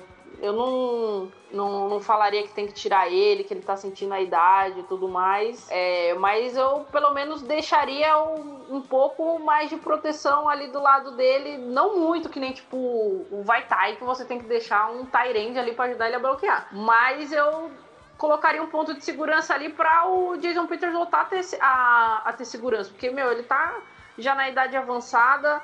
eu não, não, não falaria que tem que tirar ele, que ele tá sentindo a idade e tudo mais. É, mas eu pelo menos deixaria um, um, pouco mais de proteção ali do lado dele. Não muito, que nem tipo o Vaitai, que você tem que deixar um Tyrande ali para ajudar ele a bloquear. Mas eu colocaria um ponto de segurança ali para o Jason Peters voltar a ter, a, a ter segurança. Porque, meu, ele tá já na idade avançada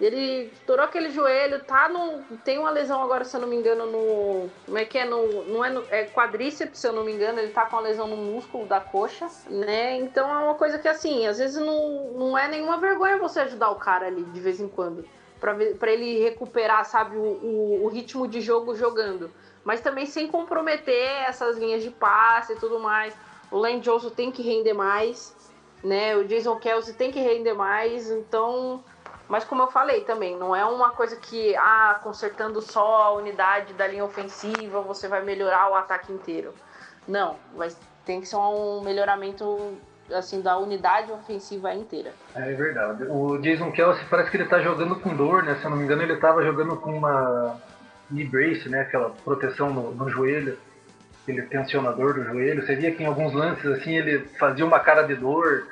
ele estourou aquele joelho, tá no. Tem uma lesão agora, se eu não me engano, no. Como é que é? No, não é, no, é quadríceps, se eu não me engano, ele tá com a lesão no músculo da coxa, né? Então é uma coisa que assim, às vezes não, não é nenhuma vergonha você ajudar o cara ali de vez em quando. para ele recuperar, sabe, o, o, o ritmo de jogo jogando. Mas também sem comprometer essas linhas de passe e tudo mais. O Len Johnson tem que render mais, né? O Jason Kelsey tem que render mais, então mas como eu falei também, não é uma coisa que, ah, consertando só a unidade da linha ofensiva, você vai melhorar o ataque inteiro. Não, mas tem que ser um melhoramento assim da unidade ofensiva inteira.
É verdade. O Jason Kelsey parece que ele tá jogando com dor, né? Se eu não me engano, ele tava jogando com uma knee brace, né? Aquela proteção no, no joelho, aquele tensionador do joelho. Você via que em alguns lances assim ele fazia uma cara de dor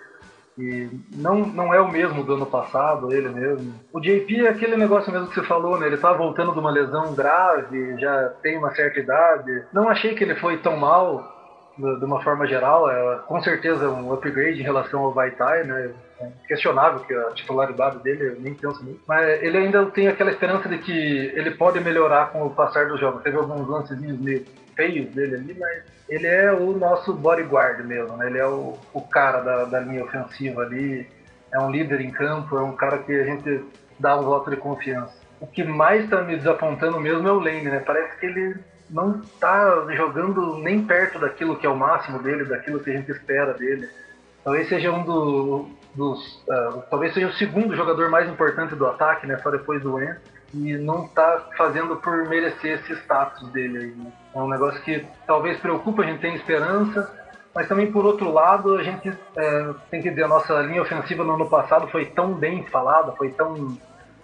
e não, não é o mesmo do ano passado, ele mesmo. O JP é aquele negócio mesmo que você falou, né? Ele tá voltando de uma lesão grave, já tem uma certa idade. Não achei que ele foi tão mal. de uma forma geral, é com certeza um upgrade em relação ao Vaitai, né? É questionável que a titularidade dele, eu nem penso muito. Mas ele ainda tem aquela esperança de que ele pode melhorar com o passar dos jogos. Teve alguns lancezinhos meio feios dele ali, mas ele é o nosso bodyguard mesmo, né? Ele é o, o cara da, da linha ofensiva ali, é um líder em campo, é um cara que a gente dá um voto de confiança. O que mais está me desapontando mesmo é o Lane, né? Parece que ele não está jogando nem perto daquilo que é o máximo dele, daquilo que a gente espera dele. Talvez seja um do, dos. Uh, talvez seja o segundo jogador mais importante do ataque, né? Só depois do Wentz. E não está fazendo por merecer esse status dele aí. Né? É um negócio que talvez preocupa, a gente tem esperança, mas também por outro lado a gente é, tem que dizer, a nossa linha ofensiva no ano passado foi tão bem falada, foi tão.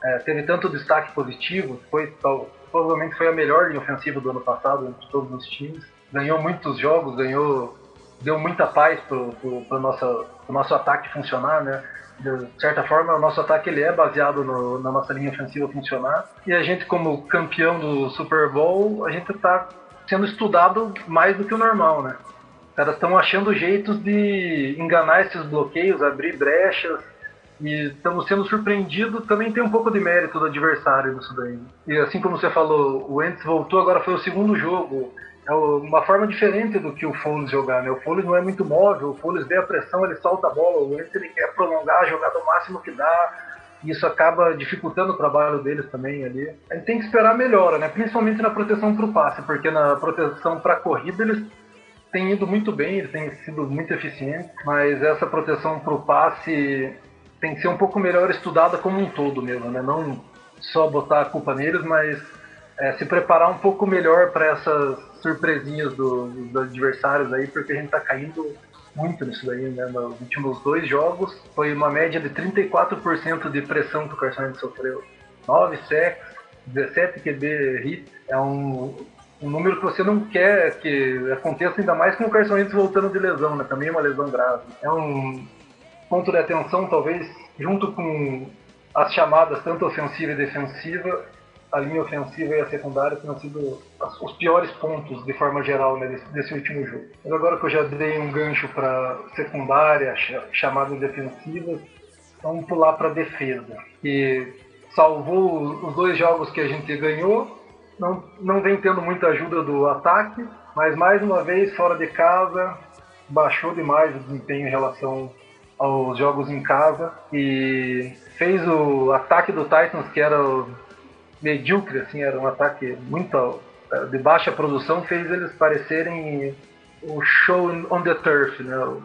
É, teve tanto destaque positivo, foi tal, provavelmente foi a melhor linha ofensiva do ano passado entre todos os times. Ganhou muitos jogos, ganhou, deu muita paz para o nosso ataque funcionar, né? De certa forma, o nosso ataque ele é baseado no, na nossa linha ofensiva funcionar. E a gente, como campeão do Super Bowl, a gente está sendo estudado mais do que o normal, né? Os caras estão achando jeitos de enganar esses bloqueios, abrir brechas, e estamos sendo surpreendidos, também tem um pouco de mérito do adversário nisso daí. E assim como você falou, o Ents voltou, agora foi o segundo jogo. É uma forma diferente do que o Foles jogar, né? O Foles não é muito móvel, o Foles vê a pressão, ele solta a bola, o Ents ele quer prolongar a jogada o máximo que dá, e isso acaba dificultando o trabalho deles também ali. A gente tem que esperar melhora, né? Principalmente na proteção para o passe, porque na proteção para a corrida eles têm ido muito bem, eles têm sido muito eficientes, mas essa proteção para o passe tem que ser um pouco melhor estudada como um todo mesmo, né? Não só botar a culpa neles, mas é, se preparar um pouco melhor para essas surpresinhas do, dos adversários aí, porque a gente está caindo muito nisso daí, né? Nos últimos dois jogos foi uma média de 34% de pressão que o Carson Wentz sofreu. 9 sacks, 17 QB hit, é um, um número que você não quer que aconteça ainda mais com o Carson Wentz voltando de lesão, né? Também é uma lesão grave. É um ponto de atenção, talvez, junto com as chamadas tanto ofensiva e defensiva, a linha ofensiva e a secundária tenham sido os piores pontos, de forma geral, né, desse, desse, último jogo. Mas agora que eu já dei um gancho para secundária, chamadas defensivas, vamos pular para defesa, que salvou os dois jogos que a gente ganhou, não, não vem tendo muita ajuda do ataque, mas mais uma vez, fora de casa, baixou demais o desempenho em relação aos jogos em casa e fez o ataque do Titans, que era medíocre, assim, era um ataque muito eh, de baixa produção, fez eles parecerem o show on the turf, né? O,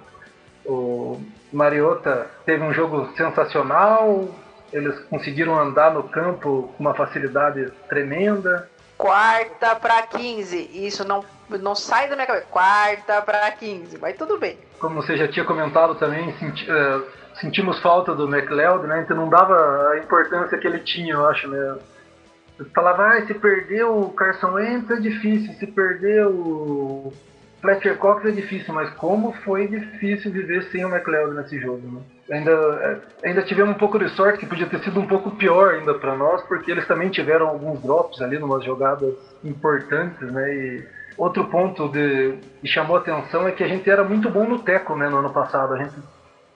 o Mariota teve um jogo sensacional, eles conseguiram andar no campo com uma facilidade tremenda.
Quarta para 15, isso não, não sai da minha cabeça. Quarta para 15, mas tudo bem
como você já tinha comentado também, senti, uh, sentimos falta do McLeod, né? Então não dava a importância que ele tinha, eu acho, né? Falava, ah, se perder o Carson Wentz é difícil, se perder o Fletcher Cox é difícil, mas como foi difícil viver sem o McLeod nesse jogo, né? Ainda, eh, ainda tivemos um pouco de sorte que podia ter sido um pouco pior ainda para nós, porque eles também tiveram alguns drops ali, numas jogadas importantes, né? E Outro ponto de, que chamou atenção é que a gente era muito bom no teco né, no ano passado. A gente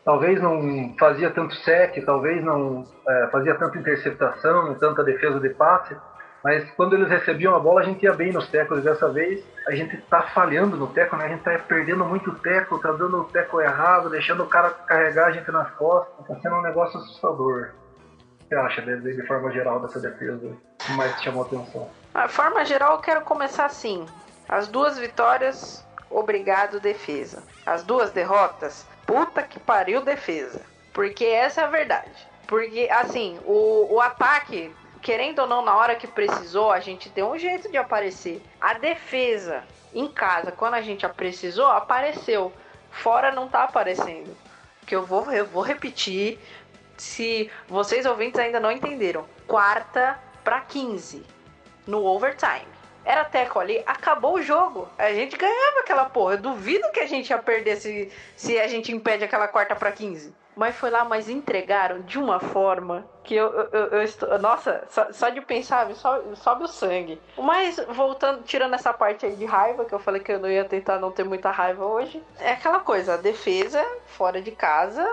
talvez não fazia tanto sec, talvez não é, fazia tanta interceptação, tanta defesa de passe, mas quando eles recebiam a bola a gente ia bem nos tecos. Dessa vez a gente está falhando no teco, né? a gente está perdendo muito teco, está dando o teco errado, deixando o cara carregar a gente nas costas. Está sendo um negócio assustador. O que você acha de, de forma geral dessa defesa? O que mais te chamou atenção?
De forma geral, eu quero começar assim. As duas vitórias, obrigado defesa. As duas derrotas, puta que pariu defesa. Porque essa é a verdade. Porque, assim, o, o ataque, querendo ou não, na hora que precisou, a gente deu um jeito de aparecer. A defesa, em casa, quando a gente precisou, apareceu. Fora não tá aparecendo. Que eu vou, eu vou repetir. Se vocês ouvintes ainda não entenderam. Quarta para 15 no overtime era teco ali, acabou o jogo. A gente ganhava aquela porra. Eu duvido que a gente ia perder se, se a gente impede aquela quarta para 15. mas foi lá, mas entregaram de uma forma que eu, eu, eu, estou. Nossa, só, só, de pensar, sobe, sobe o sangue. Mas, voltando, tirando essa parte aí de raiva, que eu falei que eu não ia tentar não ter muita raiva hoje, é aquela coisa, a defesa fora de casa.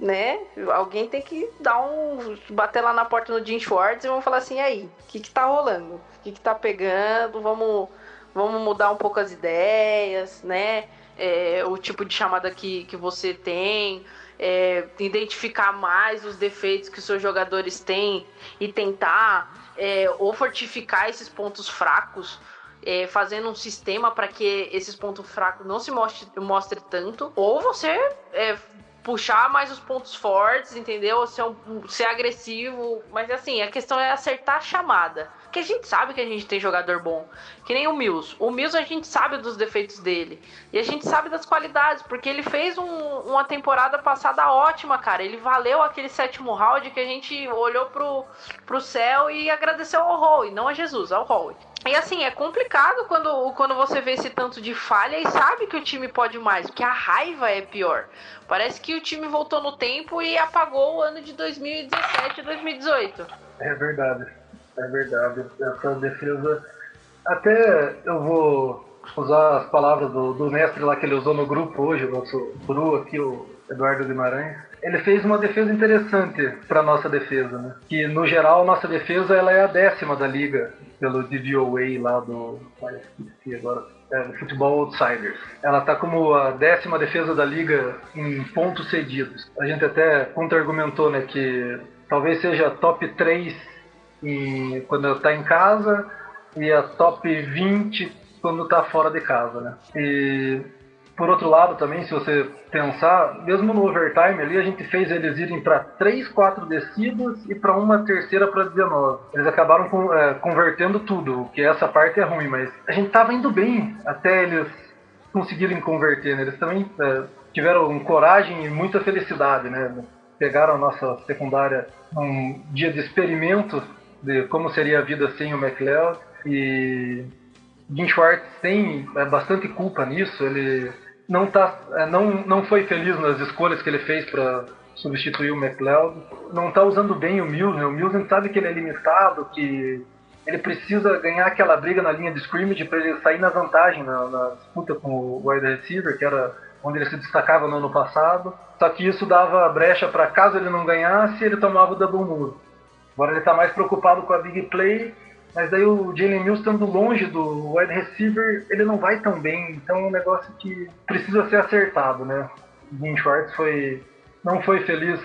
Né? Alguém tem que dar um. bater lá na porta no Jim Schwartz e vamos falar assim: aí, o que, que tá rolando? O que, que tá pegando? Vamos, vamos mudar um pouco as ideias, né? É, o tipo de chamada que, que você tem é, identificar mais os defeitos que os seus jogadores têm e tentar é, ou fortificar esses pontos fracos, é, fazendo um sistema para que esses pontos fracos não se mostre, mostre tanto, ou você é, puxar mais os pontos fortes, entendeu? Ser, um, ser agressivo, mas assim, a questão é acertar a chamada. Porque a gente sabe que a gente tem jogador bom. Que nem o Mills. O Mills a gente sabe dos defeitos dele. E a gente sabe das qualidades. Porque ele fez um, uma temporada passada ótima, cara. Ele valeu aquele sétimo round que a gente olhou pro, pro céu e agradeceu ao Howe. Não a Jesus, ao Howe. E assim, é complicado quando, quando você vê esse tanto de falha e sabe que o time pode mais, porque a raiva é pior. Parece que o time voltou no tempo e apagou o ano de 2017 e 2018.
É verdade. É verdade. Essa defesa. Até eu vou usar as palavras do, do mestre lá que ele usou no grupo hoje, o nosso guru aqui, o Eduardo Guimarães. Ele fez uma defesa interessante para nossa defesa, né? Que no geral nossa defesa ela é a décima da liga pelo DVOA lá do, agora, é, Futebol Outsiders. Ela está como a décima defesa da liga em pontos cedidos. A gente até contra-argumentou né, que talvez seja top 3 e quando está em casa e a top 20 quando está fora de casa, né? E por outro lado também, se você pensar, mesmo no overtime ali, a gente fez eles irem para 3, 4 descidas e para uma terceira para 19. Eles acabaram com, é, convertendo tudo, que essa parte é ruim, mas a gente estava indo bem até eles conseguirem converter, né? Eles também é, tiveram coragem e muita felicidade, né? Pegaram a nossa secundária num dia de experimento de como seria a vida sem o McLeod e Jim Schwartz tem é, bastante culpa nisso. Ele não tá, é, não, não foi feliz nas escolhas que ele fez para substituir o McLeod. Não está usando bem o. Né? O Mills não sabe que ele é limitado, que ele precisa ganhar aquela briga na linha de scrimmage para ele sair na vantagem na, na, disputa com o wide receiver, que era onde ele se destacava no ano passado. Só que isso dava brecha para caso ele não ganhasse, ele tomava o double move. Agora ele está mais preocupado com a big play, mas daí o Jalen Mills estando longe do wide receiver, ele não vai tão bem, então é um negócio que precisa ser acertado, né? Jim Schwartz foi, não foi feliz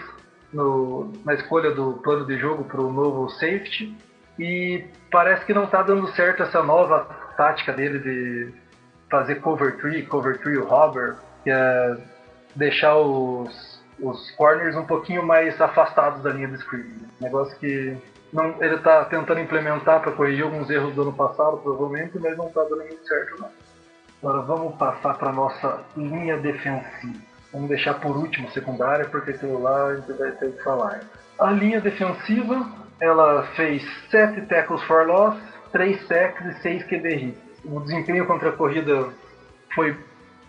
no, na escolha do plano de jogo para o novo safety e parece que não está dando certo essa nova tática dele de fazer cover 3, cover 3 robber, que é deixar os os corners um pouquinho mais afastados da linha de scrimmage. Negócio que não, ele está tentando implementar para corrigir alguns erros do ano passado, provavelmente, mas não está dando muito certo não. Agora vamos passar para nossa linha defensiva. Vamos deixar por último secundária, porque aquilo lá a gente vai ter que falar. A linha defensiva, ela fez 7 tackles for loss, 3 sacks e 6 QB hits. O desempenho contra a corrida foi,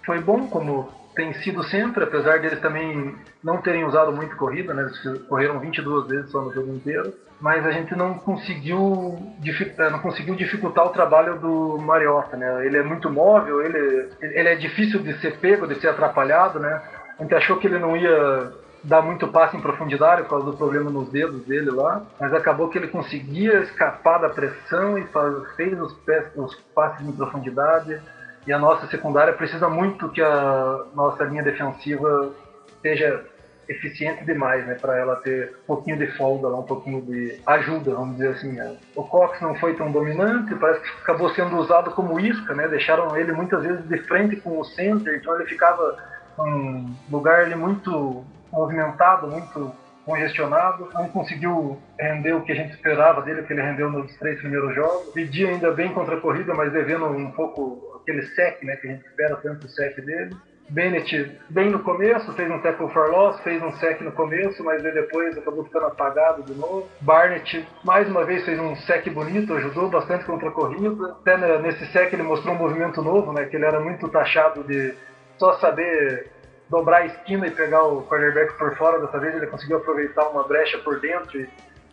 foi bom, como tem sido sempre, apesar deles também não terem usado muito corrida, né? Eles correram 22 vezes só no jogo inteiro, mas a gente não conseguiu, eh, não conseguiu dificultar o trabalho do Mariota, né? Ele é muito móvel, ele, ele é difícil de ser pego, de ser atrapalhado, né? A gente achou que ele não ia dar muito passe em profundidade por causa do problema nos dedos dele lá, mas acabou que ele conseguia escapar da pressão e faz, fez os, pés, os passes em profundidade e a nossa secundária precisa muito que a nossa linha defensiva seja eficiente demais, né, para ela ter um pouquinho de folga um pouquinho de ajuda, vamos dizer assim. Né. O Cox não foi tão dominante, parece que acabou sendo usado como isca, né, deixaram ele muitas vezes de frente com o center, então ele ficava um lugar ele muito movimentado, muito congestionado, não conseguiu render o que a gente esperava dele, que ele rendeu nos três primeiros jogos. Pedia ainda bem contra a corrida, mas devendo um pouco aquele sec, né, que a gente espera tanto o sec dele. Bennett, bem no começo, fez um tackle for loss, fez um sec no começo, mas depois acabou ficando apagado de novo. Barnett, mais uma vez, fez um sec bonito, ajudou bastante contra a corrida. Até nesse sec ele mostrou um movimento novo, né, que ele era muito taxado de só saber dobrar a esquina e pegar o quarterback por fora. Dessa vez ele conseguiu aproveitar uma brecha por dentro e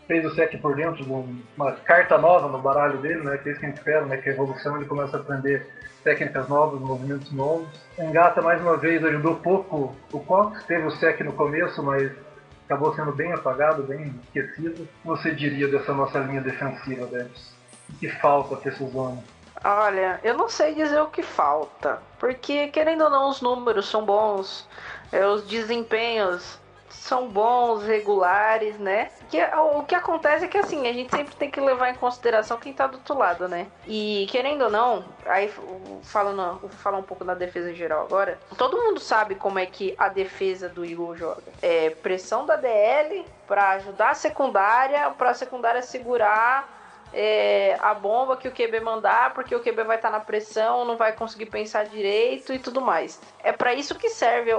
fez o sec por dentro, uma carta nova no baralho dele, né? Que é isso que a gente espera, né? Que a evolução ele começa a aprender técnicas novas, movimentos novos. Engata mais uma vez, ajudou pouco o Cox, teve o sec no começo, mas acabou sendo bem apagado, bem esquecido. O que você diria dessa nossa linha defensiva, Debs? O que falta para esses homens?
Olha, eu não sei dizer o que falta, porque querendo ou não, os números são bons, é, os desempenhos são bons, regulares, né? Que, o que acontece é que assim, a gente sempre tem que levar em consideração quem tá do outro lado, né? E querendo ou não, aí falando, vou falar um pouco da defesa geral agora. Todo mundo sabe como é que a defesa do Eagle joga. É pressão da DL para ajudar a secundária, para a secundária segurar é, a bomba que o QB mandar, porque o QB vai estar tá na pressão, não vai conseguir pensar direito e tudo mais. É para isso que serve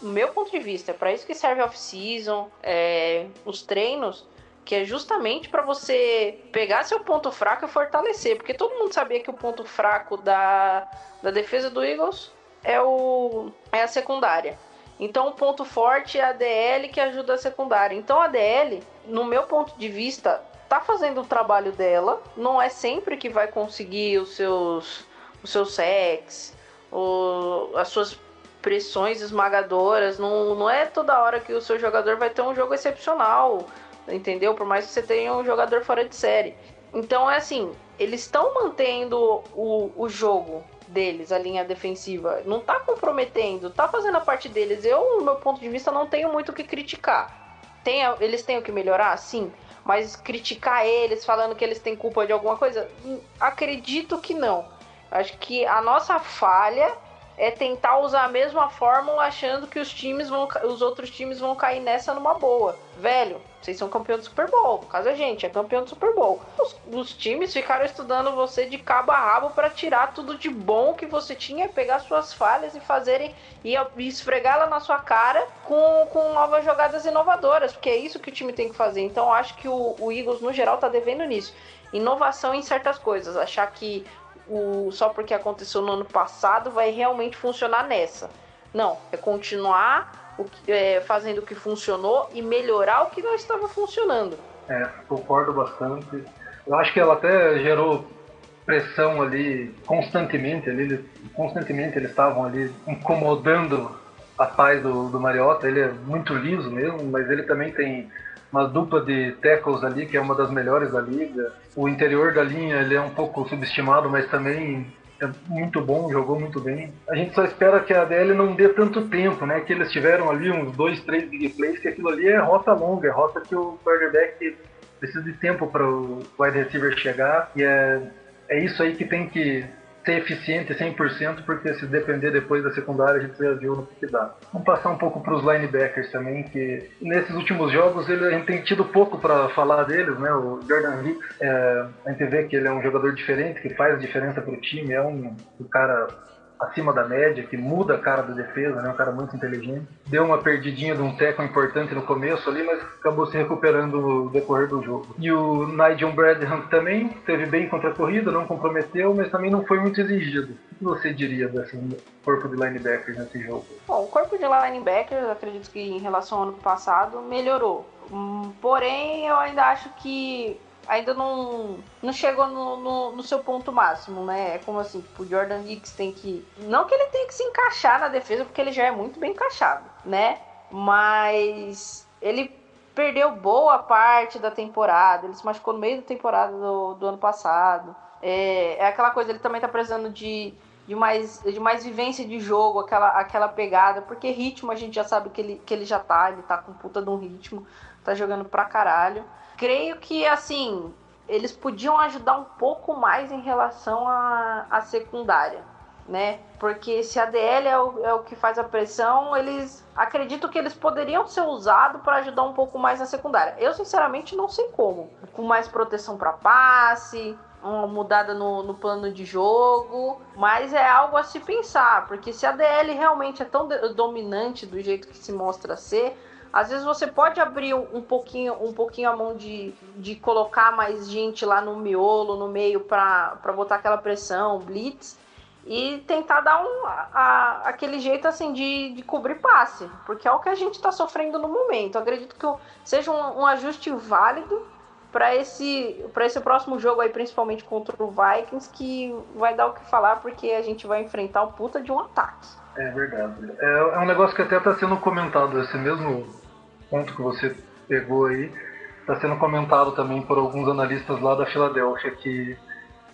no meu ponto de vista, é para isso que serve off-season, é, os treinos, que é justamente para você pegar seu ponto fraco e fortalecer, porque todo mundo sabia que o ponto fraco da, da defesa do Eagles é, o, é a secundária. Então o ponto forte é a DL que ajuda a secundária. Então a DL, no meu ponto de vista, tá fazendo o trabalho dela, não é sempre que vai conseguir os seus os seus sacks, o, as suas pressões esmagadoras. Não, não é toda hora que o seu jogador vai ter um jogo excepcional, entendeu? Por mais que você tenha um jogador fora de série. Então é assim, eles estão mantendo o, o jogo deles, a linha defensiva. Não tá comprometendo, tá fazendo a parte deles. Eu, no meu ponto de vista, não tenho muito o que criticar. Tem, eles têm o que melhorar? Sim. Mas criticar eles, falando que eles têm culpa de alguma coisa, hum, acredito que não. Acho que a nossa falha é tentar usar a mesma fórmula achando que os times vão os outros times vão cair nessa numa boa. Velho, vocês são campeão do Super Bowl. Caso a gente é campeão do Super Bowl. Os, os times ficaram estudando você de cabo a rabo para tirar tudo de bom que você tinha, pegar suas falhas e fazerem e, e esfregá-la na sua cara com, com novas jogadas inovadoras, porque é isso que o time tem que fazer. Então acho que o, o Eagles no geral tá devendo nisso. Inovação em certas coisas, achar que o, só porque aconteceu no ano passado vai realmente funcionar nessa. Não, é continuar o que, é, fazendo o que funcionou e melhorar o que não estava funcionando.
É, concordo bastante. Eu acho que ela até gerou pressão ali constantemente, ali, constantemente eles estavam ali incomodando a paz do, do Mariota. Ele é muito liso mesmo, mas ele também tem uma dupla de tackles ali, que é uma das melhores da liga. O interior da linha ele é um pouco subestimado, mas também é muito bom, jogou muito bem. A gente só espera que a DL não dê tanto tempo, né? Que eles tiveram ali uns dois, três big plays, que aquilo ali é rota longa, é rota que o quarterback precisa de tempo para o wide receiver chegar. E é, é isso aí que tem que ser eficiente 100%, porque se depender depois da secundária, a gente já viu no que dá. Vamos passar um pouco para os linebackers também, que nesses últimos jogos ele, a gente tem tido pouco para falar deles, né? O Jordan Hicks, é, a gente vê que ele é um jogador diferente, que faz diferença para o time, é um, um cara acima da média, que muda a cara da defesa, né? Um cara muito inteligente. Deu uma perdidinha de um teco importante no começo ali, mas acabou se recuperando no decorrer do jogo. E o Nigel Bradham também teve bem contra a corrida, não comprometeu, mas também não foi muito exigido. O que você diria desse corpo de linebackers nesse jogo?
Bom, o corpo de linebackers, acredito que em relação ao ano passado, melhorou. Hum, porém, eu ainda acho que ainda não, não chegou no, no, no, seu ponto máximo, né? É como assim, tipo, o Jordan Hicks tem que. Não que ele tenha que se encaixar na defesa, porque ele já é muito bem encaixado, né? Mas ele perdeu boa parte da temporada, ele se machucou no meio da temporada do, do ano passado. É, é aquela coisa, ele também tá precisando de, de, mais, de mais vivência de jogo, aquela, aquela pegada, porque ritmo a gente já sabe que ele, que ele já tá, ele tá com puta de um ritmo, tá jogando pra caralho creio que, assim, eles podiam ajudar um pouco mais em relação à, à secundária, né? Porque se a DL é o, é o que faz a pressão, eles acredito que eles poderiam ser usados para ajudar um pouco mais na secundária. Eu, sinceramente, não sei como. Com mais proteção para passe, uma mudada no, no, plano de jogo, mas é algo a se pensar, porque se a DL realmente é tão dominante do jeito que se mostra ser, às vezes você pode abrir um pouquinho, um pouquinho a mão de, de colocar mais gente lá no miolo, no meio, para botar aquela pressão, blitz. e tentar dar um, a, aquele jeito assim de, de cobrir passe, porque é o que a gente está sofrendo no momento. Eu acredito que seja um, um ajuste válido para esse, esse próximo jogo aí, principalmente contra o Vikings, que vai dar o que falar, porque a gente vai enfrentar um puta de um ataque.
É verdade. É, é um negócio que até está sendo comentado, esse mesmo ponto que você pegou aí, está sendo comentado também por alguns analistas lá da Filadélfia, que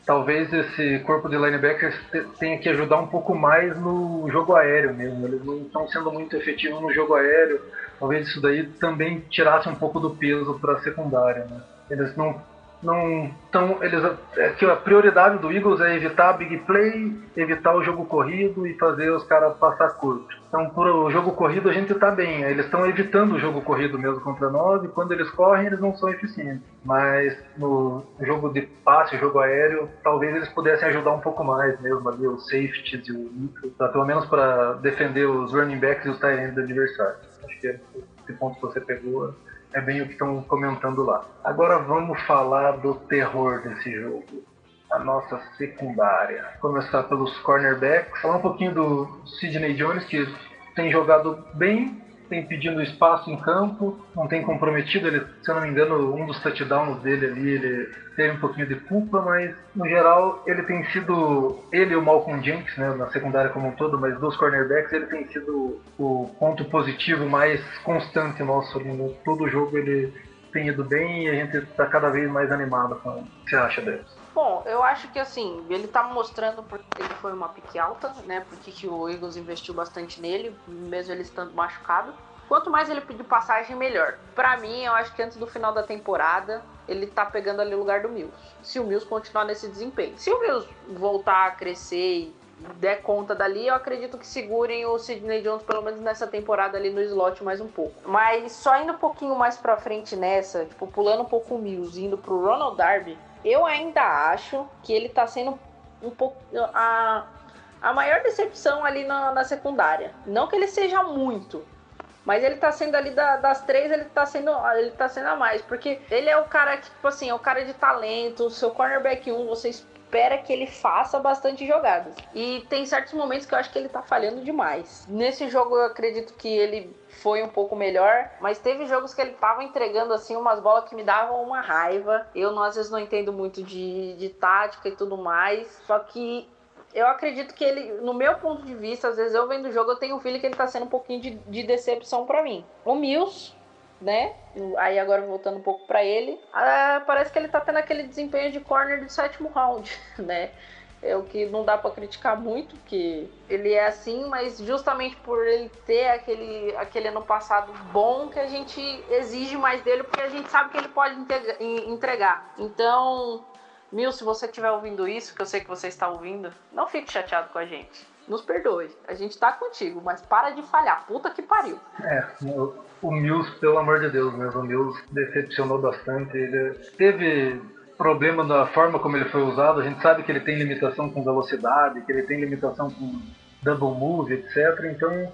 talvez esse corpo de linebackers tenha que ajudar um pouco mais no jogo aéreo mesmo. Eles não estão sendo muito efetivos no jogo aéreo. Talvez isso daí também tirasse um pouco do peso para a secundária. Né? Eles não não tão eles é que a prioridade do Eagles é evitar big play, evitar o jogo corrido e fazer os caras passar curto. Então, por o jogo corrido a gente está bem. Eles estão evitando o jogo corrido mesmo contra nós e quando eles correm eles não são eficientes. Mas no jogo de passe, jogo aéreo, talvez eles pudessem ajudar um pouco mais mesmo ali os safeties e o micro, pelo menos para defender os running backs e os tight ends do adversário. Acho que esse ponto que você pegou é bem o que estão comentando lá. Agora vamos falar do terror desse jogo. A nossa secundária. Começar pelos cornerbacks. Falar um pouquinho do Sidney Jones, que tem jogado bem, tem pedindo espaço em campo, não tem comprometido. Ele, se eu não me engano, um dos touchdowns dele ali, ele teve um pouquinho de culpa, mas no geral ele tem sido, ele e o Malcolm Jenkins, né, na secundária como um todo, mas dos cornerbacks, ele tem sido o ponto positivo mais constante nosso. No, todo jogo ele tem ido bem e a gente está cada vez mais animado com o que você acha deles.
Bom, eu acho que assim, ele tá mostrando porque ele foi uma pique alta, né? Porque que o Eagles investiu bastante nele, mesmo ele estando machucado. Quanto mais ele pedir passagem, melhor. Para mim, eu acho que antes do final da temporada, ele tá pegando ali o lugar do Mills. Se o Mills continuar nesse desempenho. Se o Mills voltar a crescer e der conta dali, eu acredito que segurem o Sidney Jones pelo menos nessa temporada ali no slot mais um pouco. Mas só indo um pouquinho mais pra frente nessa, tipo, pulando um pouco o Mills, indo pro Ronald Darby, eu ainda acho que ele tá sendo um pouco a, a maior decepção ali na, na secundária. Não que ele seja muito, mas ele tá sendo ali da, das três, ele tá sendo ele tá sendo a mais, porque ele é o cara que, tipo assim, é o cara de talento, seu cornerback 1, você espera que ele faça bastante jogadas. E tem certos momentos que eu acho que ele tá falhando demais. Nesse jogo eu acredito que ele foi um pouco melhor, mas teve jogos que ele tava entregando assim umas bolas que me davam uma raiva. Eu não, às vezes não entendo muito de, de tática e tudo mais, só que eu acredito que ele, no meu ponto de vista, às vezes eu vendo o jogo, eu tenho um feeling que ele tá sendo um pouquinho de, de decepção para mim. O Mills né? Aí agora voltando um pouco para ele, ah, parece que ele tá tendo aquele desempenho de corner do sétimo round, né? É o que não dá para criticar muito, que ele é assim, mas justamente por ele ter aquele, aquele ano passado bom que a gente exige mais dele, porque a gente sabe que ele pode entregar. Então, Mil, se você estiver ouvindo isso, que eu sei que você está ouvindo, não fique chateado com a gente nos perdoe. A gente tá contigo, mas para de falhar. Puta que pariu.
É, o, Mills, pelo amor de Deus mesmo, o Mills decepcionou bastante. Ele teve problema da forma como ele foi usado. A gente sabe que ele tem limitação com velocidade, que ele tem limitação com double move, etc. Então,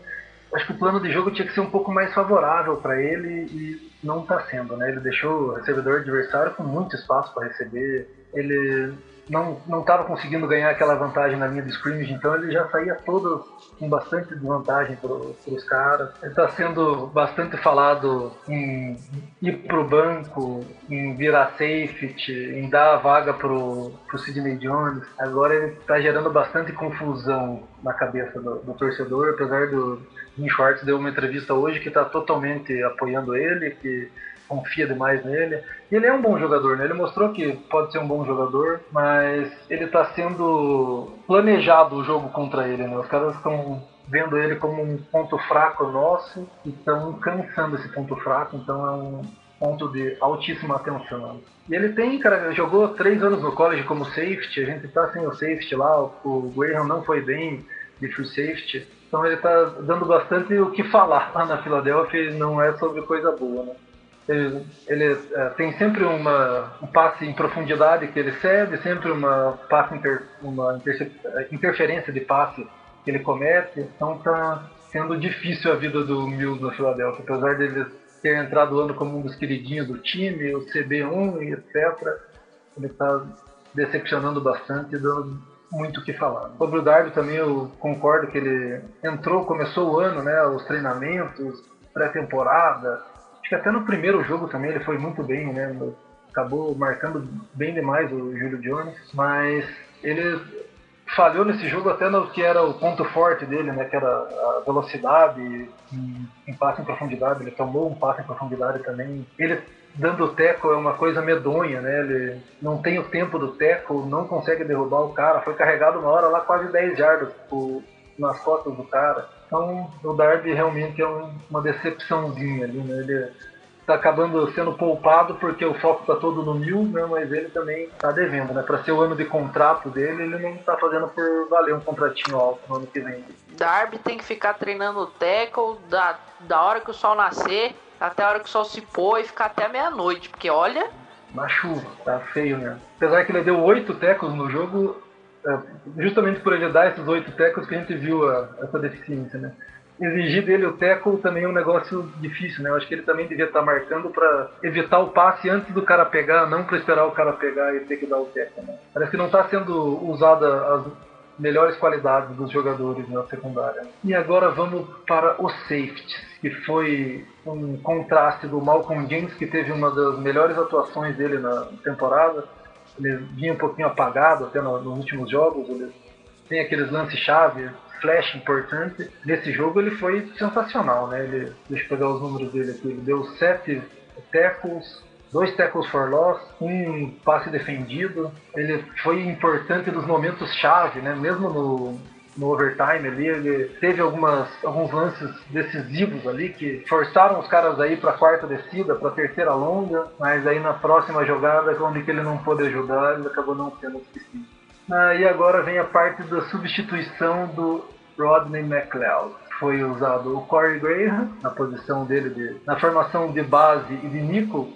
acho que o plano de jogo tinha que ser um pouco mais favorável para ele e não está sendo, né? Ele deixou o recebedor adversário com muito espaço para receber. Ele não estava conseguindo ganhar aquela vantagem na linha de scrimmage, então ele já saía todo com bastante desvantagem para os caras. Ele está sendo bastante falado em ir para o banco, em virar safety, em dar a vaga para o Sidney Jones. Agora ele está gerando bastante confusão na cabeça do, do torcedor, apesar do Jim Schwartz deu uma entrevista hoje que está totalmente apoiando ele, que confia demais nele. E ele é um bom jogador, né? Ele mostrou que pode ser um bom jogador, mas ele está sendo planejado o jogo contra ele, né? Os caras estão vendo ele como um ponto fraco nosso e estão cansando esse ponto fraco, então é um ponto de altíssima atenção. E ele tem, cara, jogou três anos no college como safety, a gente tá sem o safety lá, o Graham não foi bem de free safety, então ele tá dando bastante o que falar lá na Filadélfia e não é sobre coisa boa, né? Ele, ele é, tem sempre uma, um passe em profundidade que ele cede, sempre uma, passe inter, uma interferência de passe que ele comete. Então está sendo difícil a vida do Mills na Filadélfia, apesar dele ter entrado ano como um dos queridinhos do time, o CB1 e etc. Ele está decepcionando bastante, dando muito o que falar. Sobre o Darby também eu concordo que ele entrou, começou o ano, né, os treinamentos, pré-temporada. Que até no primeiro jogo também ele foi muito bem, né? Acabou marcando bem demais o Júlio Jones, mas ele falhou nesse jogo até no que era o ponto forte dele, né? Que era a velocidade, em passe em profundidade. Ele tomou um passe em profundidade também. Ele dando o teco é uma coisa medonha, né? Ele não tem o tempo do teco, não consegue derrubar o cara. Foi carregado uma hora lá quase 10 jardas nas costas do cara. Então o Darby realmente é um, uma decepçãozinha ali, né? Ele tá acabando sendo poupado porque o foco tá todo no mil, né? Mas ele também tá devendo, né? Para ser o ano de contrato dele, ele não tá fazendo por valer um contratinho alto no ano que vem.
Darby tem que ficar treinando o tackle da, da hora que o sol nascer até a hora que o sol se pôr e ficar até meia-noite, porque olha.
Na chuva, tá feio mesmo. Apesar que ele deu oito tecos no jogo, justamente por ele dar esses oito tecos que a gente viu a, essa deficiência, né? Exigir dele o teco também é um negócio difícil, né? Eu acho que ele também devia estar marcando para evitar o passe antes do cara pegar, não para esperar o cara pegar e ter que dar o teco, né? Parece que não está sendo usada as melhores qualidades dos jogadores na secundária. E agora vamos para o safety, que foi um contraste do Malcolm James, que teve uma das melhores atuações dele na temporada. Ele vinha um pouquinho apagado até nos últimos jogos, ele tem aqueles lances-chave, flash importante. Nesse jogo ele foi sensacional, né? Ele, deixa eu pegar os números dele aqui. Ele deu sete tackles, dois tackles for loss, um passe defendido. Ele foi importante nos momentos chave, né? Mesmo no, no overtime ali, ele teve algumas, alguns lances decisivos ali que forçaram os caras aí para quarta descida, para terceira longa, mas aí na próxima jogada, quando ele não pôde ajudar, ele acabou não sendo suficiente. Ah, e agora vem a parte da substituição do Rodney McLeod foi usado o Corey Graham na posição dele de, na formação de base e de nickel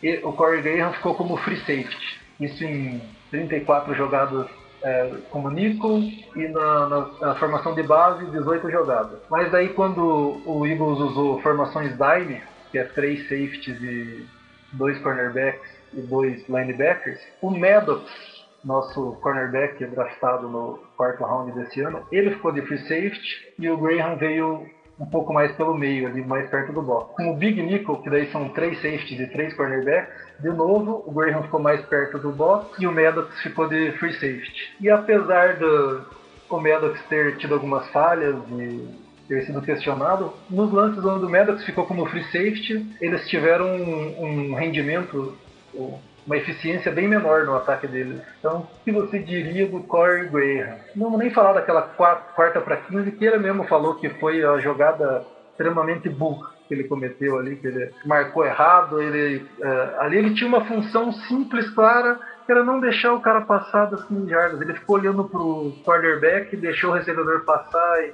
e o Corey Graham ficou como free safety. Isso em 34 jogadas é, nickel e na, na, na, formação de base 18 jogadas. Mas daí quando o Eagles usou formações dime, que é três safeties e dois cornerbacks e dois linebackers, o Maddox, nosso cornerback draftado no quarto round desse ano, ele ficou de free safety e o Graham veio um pouco mais pelo meio, ali mais perto do box. Com o Big Nickel, que daí são três safeties e três cornerbacks, de novo, o Graham ficou mais perto do box e o Maddox ficou de free safety. E apesar do o Maddox ter tido algumas falhas e ter sido questionado, nos lances onde o Maddox ficou como free safety, eles tiveram um, um rendimento, uma eficiência bem menor no ataque deles. Então, o que você diria do Corey Graham? Não vou nem falar daquela quarta para 15, que ele mesmo falou que foi a jogada extremamente burra que ele cometeu ali, que ele marcou errado. Ele, uh, ali ele tinha uma função simples, clara, que era não deixar o cara passar das 15 jardas. Ele ficou olhando pro quarterback, deixou o recebedor passar e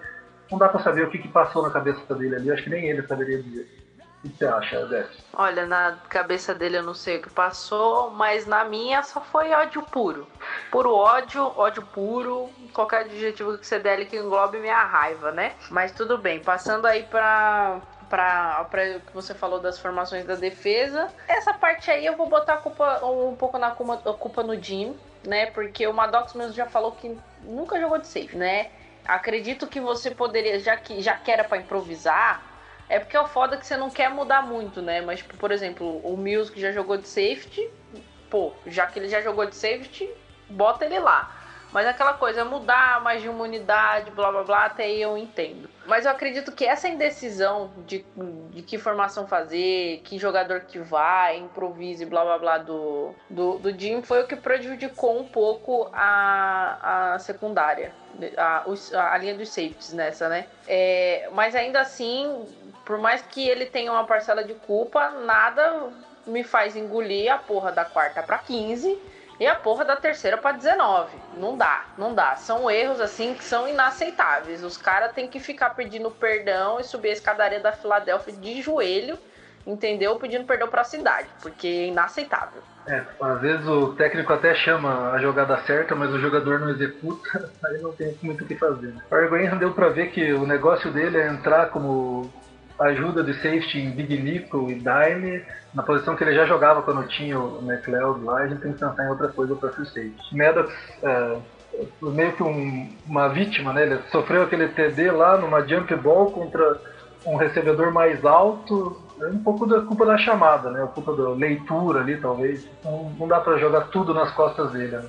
não dá para saber o que, que passou na cabeça dele ali. Acho que nem ele saberia dizer. O que você acha, Zé?
Olha, na cabeça dele eu não sei o que passou, mas na minha só foi ódio puro. Puro ódio, ódio puro, qualquer adjetivo que você der ali que englobe minha raiva, né? Mas tudo bem, passando aí pra, para o que você falou das formações da defesa. Essa parte aí eu vou botar culpa, um pouco na culpa, culpa no Jim, né? Porque o Maddox mesmo já falou que nunca jogou de safe, né? Acredito que você poderia, já que já que era para improvisar, é porque é o foda que você não quer mudar muito, né? Mas, tipo, por exemplo, o Mills que já jogou de safety, pô, já que ele já jogou de safety, bota ele lá. Mas aquela coisa, mudar mais de uma unidade, blá blá blá, até aí eu entendo. Mas eu acredito que essa indecisão de, de que formação fazer, que jogador que vai, improvise, blá blá blá do, do, do Jim foi o que prejudicou um pouco a, a secundária, a, a linha dos safeties nessa, né? É, mas ainda assim, por mais que ele tenha uma parcela de culpa, nada me faz engolir a porra da quarta para 15 e a porra da terceira para 19. Não dá, não dá. São erros assim que são inaceitáveis. Os caras têm que ficar pedindo perdão e subir a escadaria da Filadélfia de joelho, entendeu? Pedindo perdão para a cidade, porque é inaceitável.
É, às vezes o técnico até chama a jogada certa, mas o jogador não executa, aí não tem muito o que fazer. O Argoin deu para ver que o negócio dele é entrar como ajuda de safety Big Nickel e Dime, na posição que ele já jogava quando tinha o McLeod lá, a gente tem que pensar em outra coisa para free safety. Maddox, é, meio que um, uma vítima, né? Ele sofreu aquele TD lá numa jump ball contra um recebedor mais alto. É um pouco da culpa da chamada, né? A culpa da leitura ali, talvez. Não, não dá para jogar tudo nas costas dele. Né?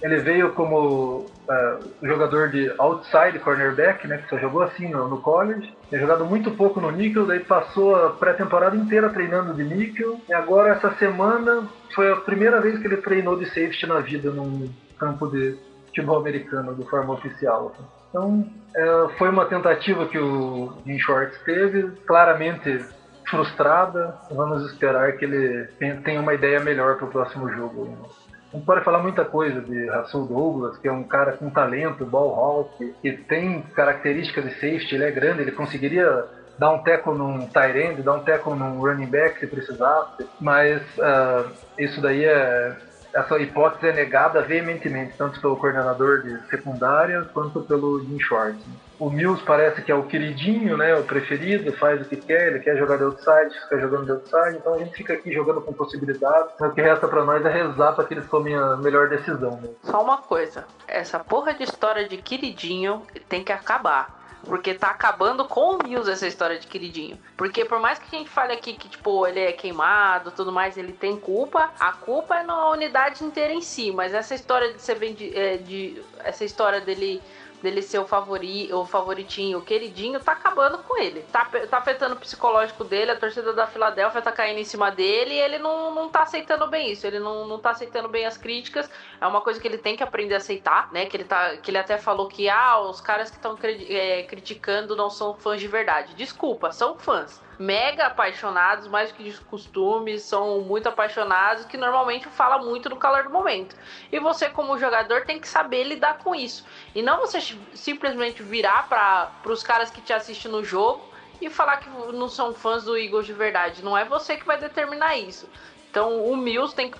Ele veio como uh, jogador de outside cornerback, né? Que só jogou assim no, no college. Tem jogado muito pouco no níquel, daí passou a pré-temporada inteira treinando de níquel. E agora, essa semana, foi a primeira vez que ele treinou de safety na vida num campo de futebol americano de forma oficial. Então, é, foi uma tentativa que o Jim Schwartz teve, claramente frustrada. Vamos esperar que ele tenha uma ideia melhor para o próximo jogo. Gente pode falar muita coisa de Russell Douglas, que é um cara com talento, ball hawk, que tem características de safety, ele é grande, ele conseguiria dar um teco num tight end, dar um teco num running back se precisasse, mas uh, isso daí é essa hipótese é negada veementemente, tanto pelo coordenador de secundária quanto pelo Jim Schwartz. O Mills parece que é o queridinho, né, o preferido, faz o que quer, ele quer jogar de outside, fica jogando de outside, então a gente fica aqui jogando com possibilidades, mas o que resta para nós é rezar para que eles tomem a melhor decisão. Né?
Só uma coisa, essa porra de história de queridinho tem que acabar. Porque tá acabando com o Mills essa história de queridinho. Porque por mais que a gente fale aqui que, tipo, ele é queimado tudo mais, ele tem culpa, a culpa é na unidade inteira em si. Mas essa história de ser de, é, de essa história dele dele ser o, favori, o favoritinho, o queridinho, tá acabando com ele. Tá, tá afetando o psicológico dele, a torcida da Filadélfia tá caindo em cima dele e ele não, não tá aceitando bem isso. Ele não, não tá aceitando bem as críticas. É uma coisa que ele tem que aprender a aceitar, né? Que ele, tá, que ele até falou que, ah, os caras que estão é, criticando não são fãs de verdade. Desculpa, são fãs mega apaixonados, mais do que de costume, são muito apaixonados, que normalmente fala muito no calor do momento. E você, como jogador, tem que saber lidar com isso. E não você simplesmente virar para os caras que te assistem no jogo e falar que não são fãs do Eagles de verdade. Não é você que vai determinar isso. Então o Mills tem que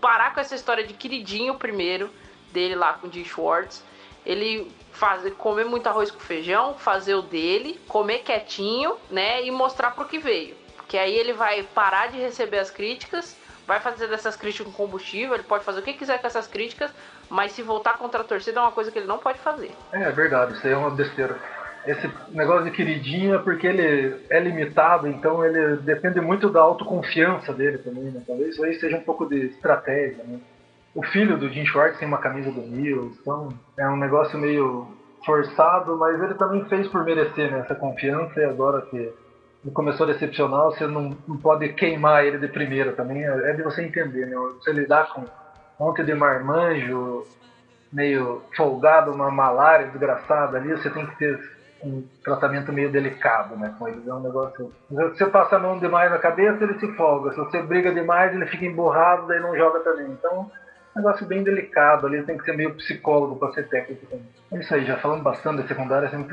parar com essa história de queridinho primeiro dele lá com o Jim Schwartz. Ele fazer, comer muito arroz com feijão, fazer o dele, comer quietinho, né? E mostrar pro que veio. Que aí ele vai parar de receber as críticas, vai fazer dessas críticas com combustível, ele pode fazer o que quiser com essas críticas, mas se voltar contra a torcida é uma coisa que ele não pode fazer.
É, é verdade, isso aí é uma besteira. Esse negócio de queridinho é porque ele é limitado, então ele depende muito da autoconfiança dele também, né? Talvez isso aí seja um pouco de estratégia, né? O filho do Jim Schwartz tem uma camisa do Mills, então é um negócio meio forçado, mas ele também fez por merecer né, essa confiança e agora que ele começou a decepcionar, você não, não pode queimar ele de primeira também, é, é de você entender, né? Você lidar com um monte de marmanjo meio folgado, uma malária desgraçada ali, você tem que ter um tratamento meio delicado, né? Com eles é um negócio. Se você passa a mão demais na cabeça, ele se folga. Se você briga demais, ele fica emburrado, daí não joga também. Então, negócio bem delicado ali, tem que ser meio psicólogo para ser técnico também. É isso aí, já falando bastante da secundária, se não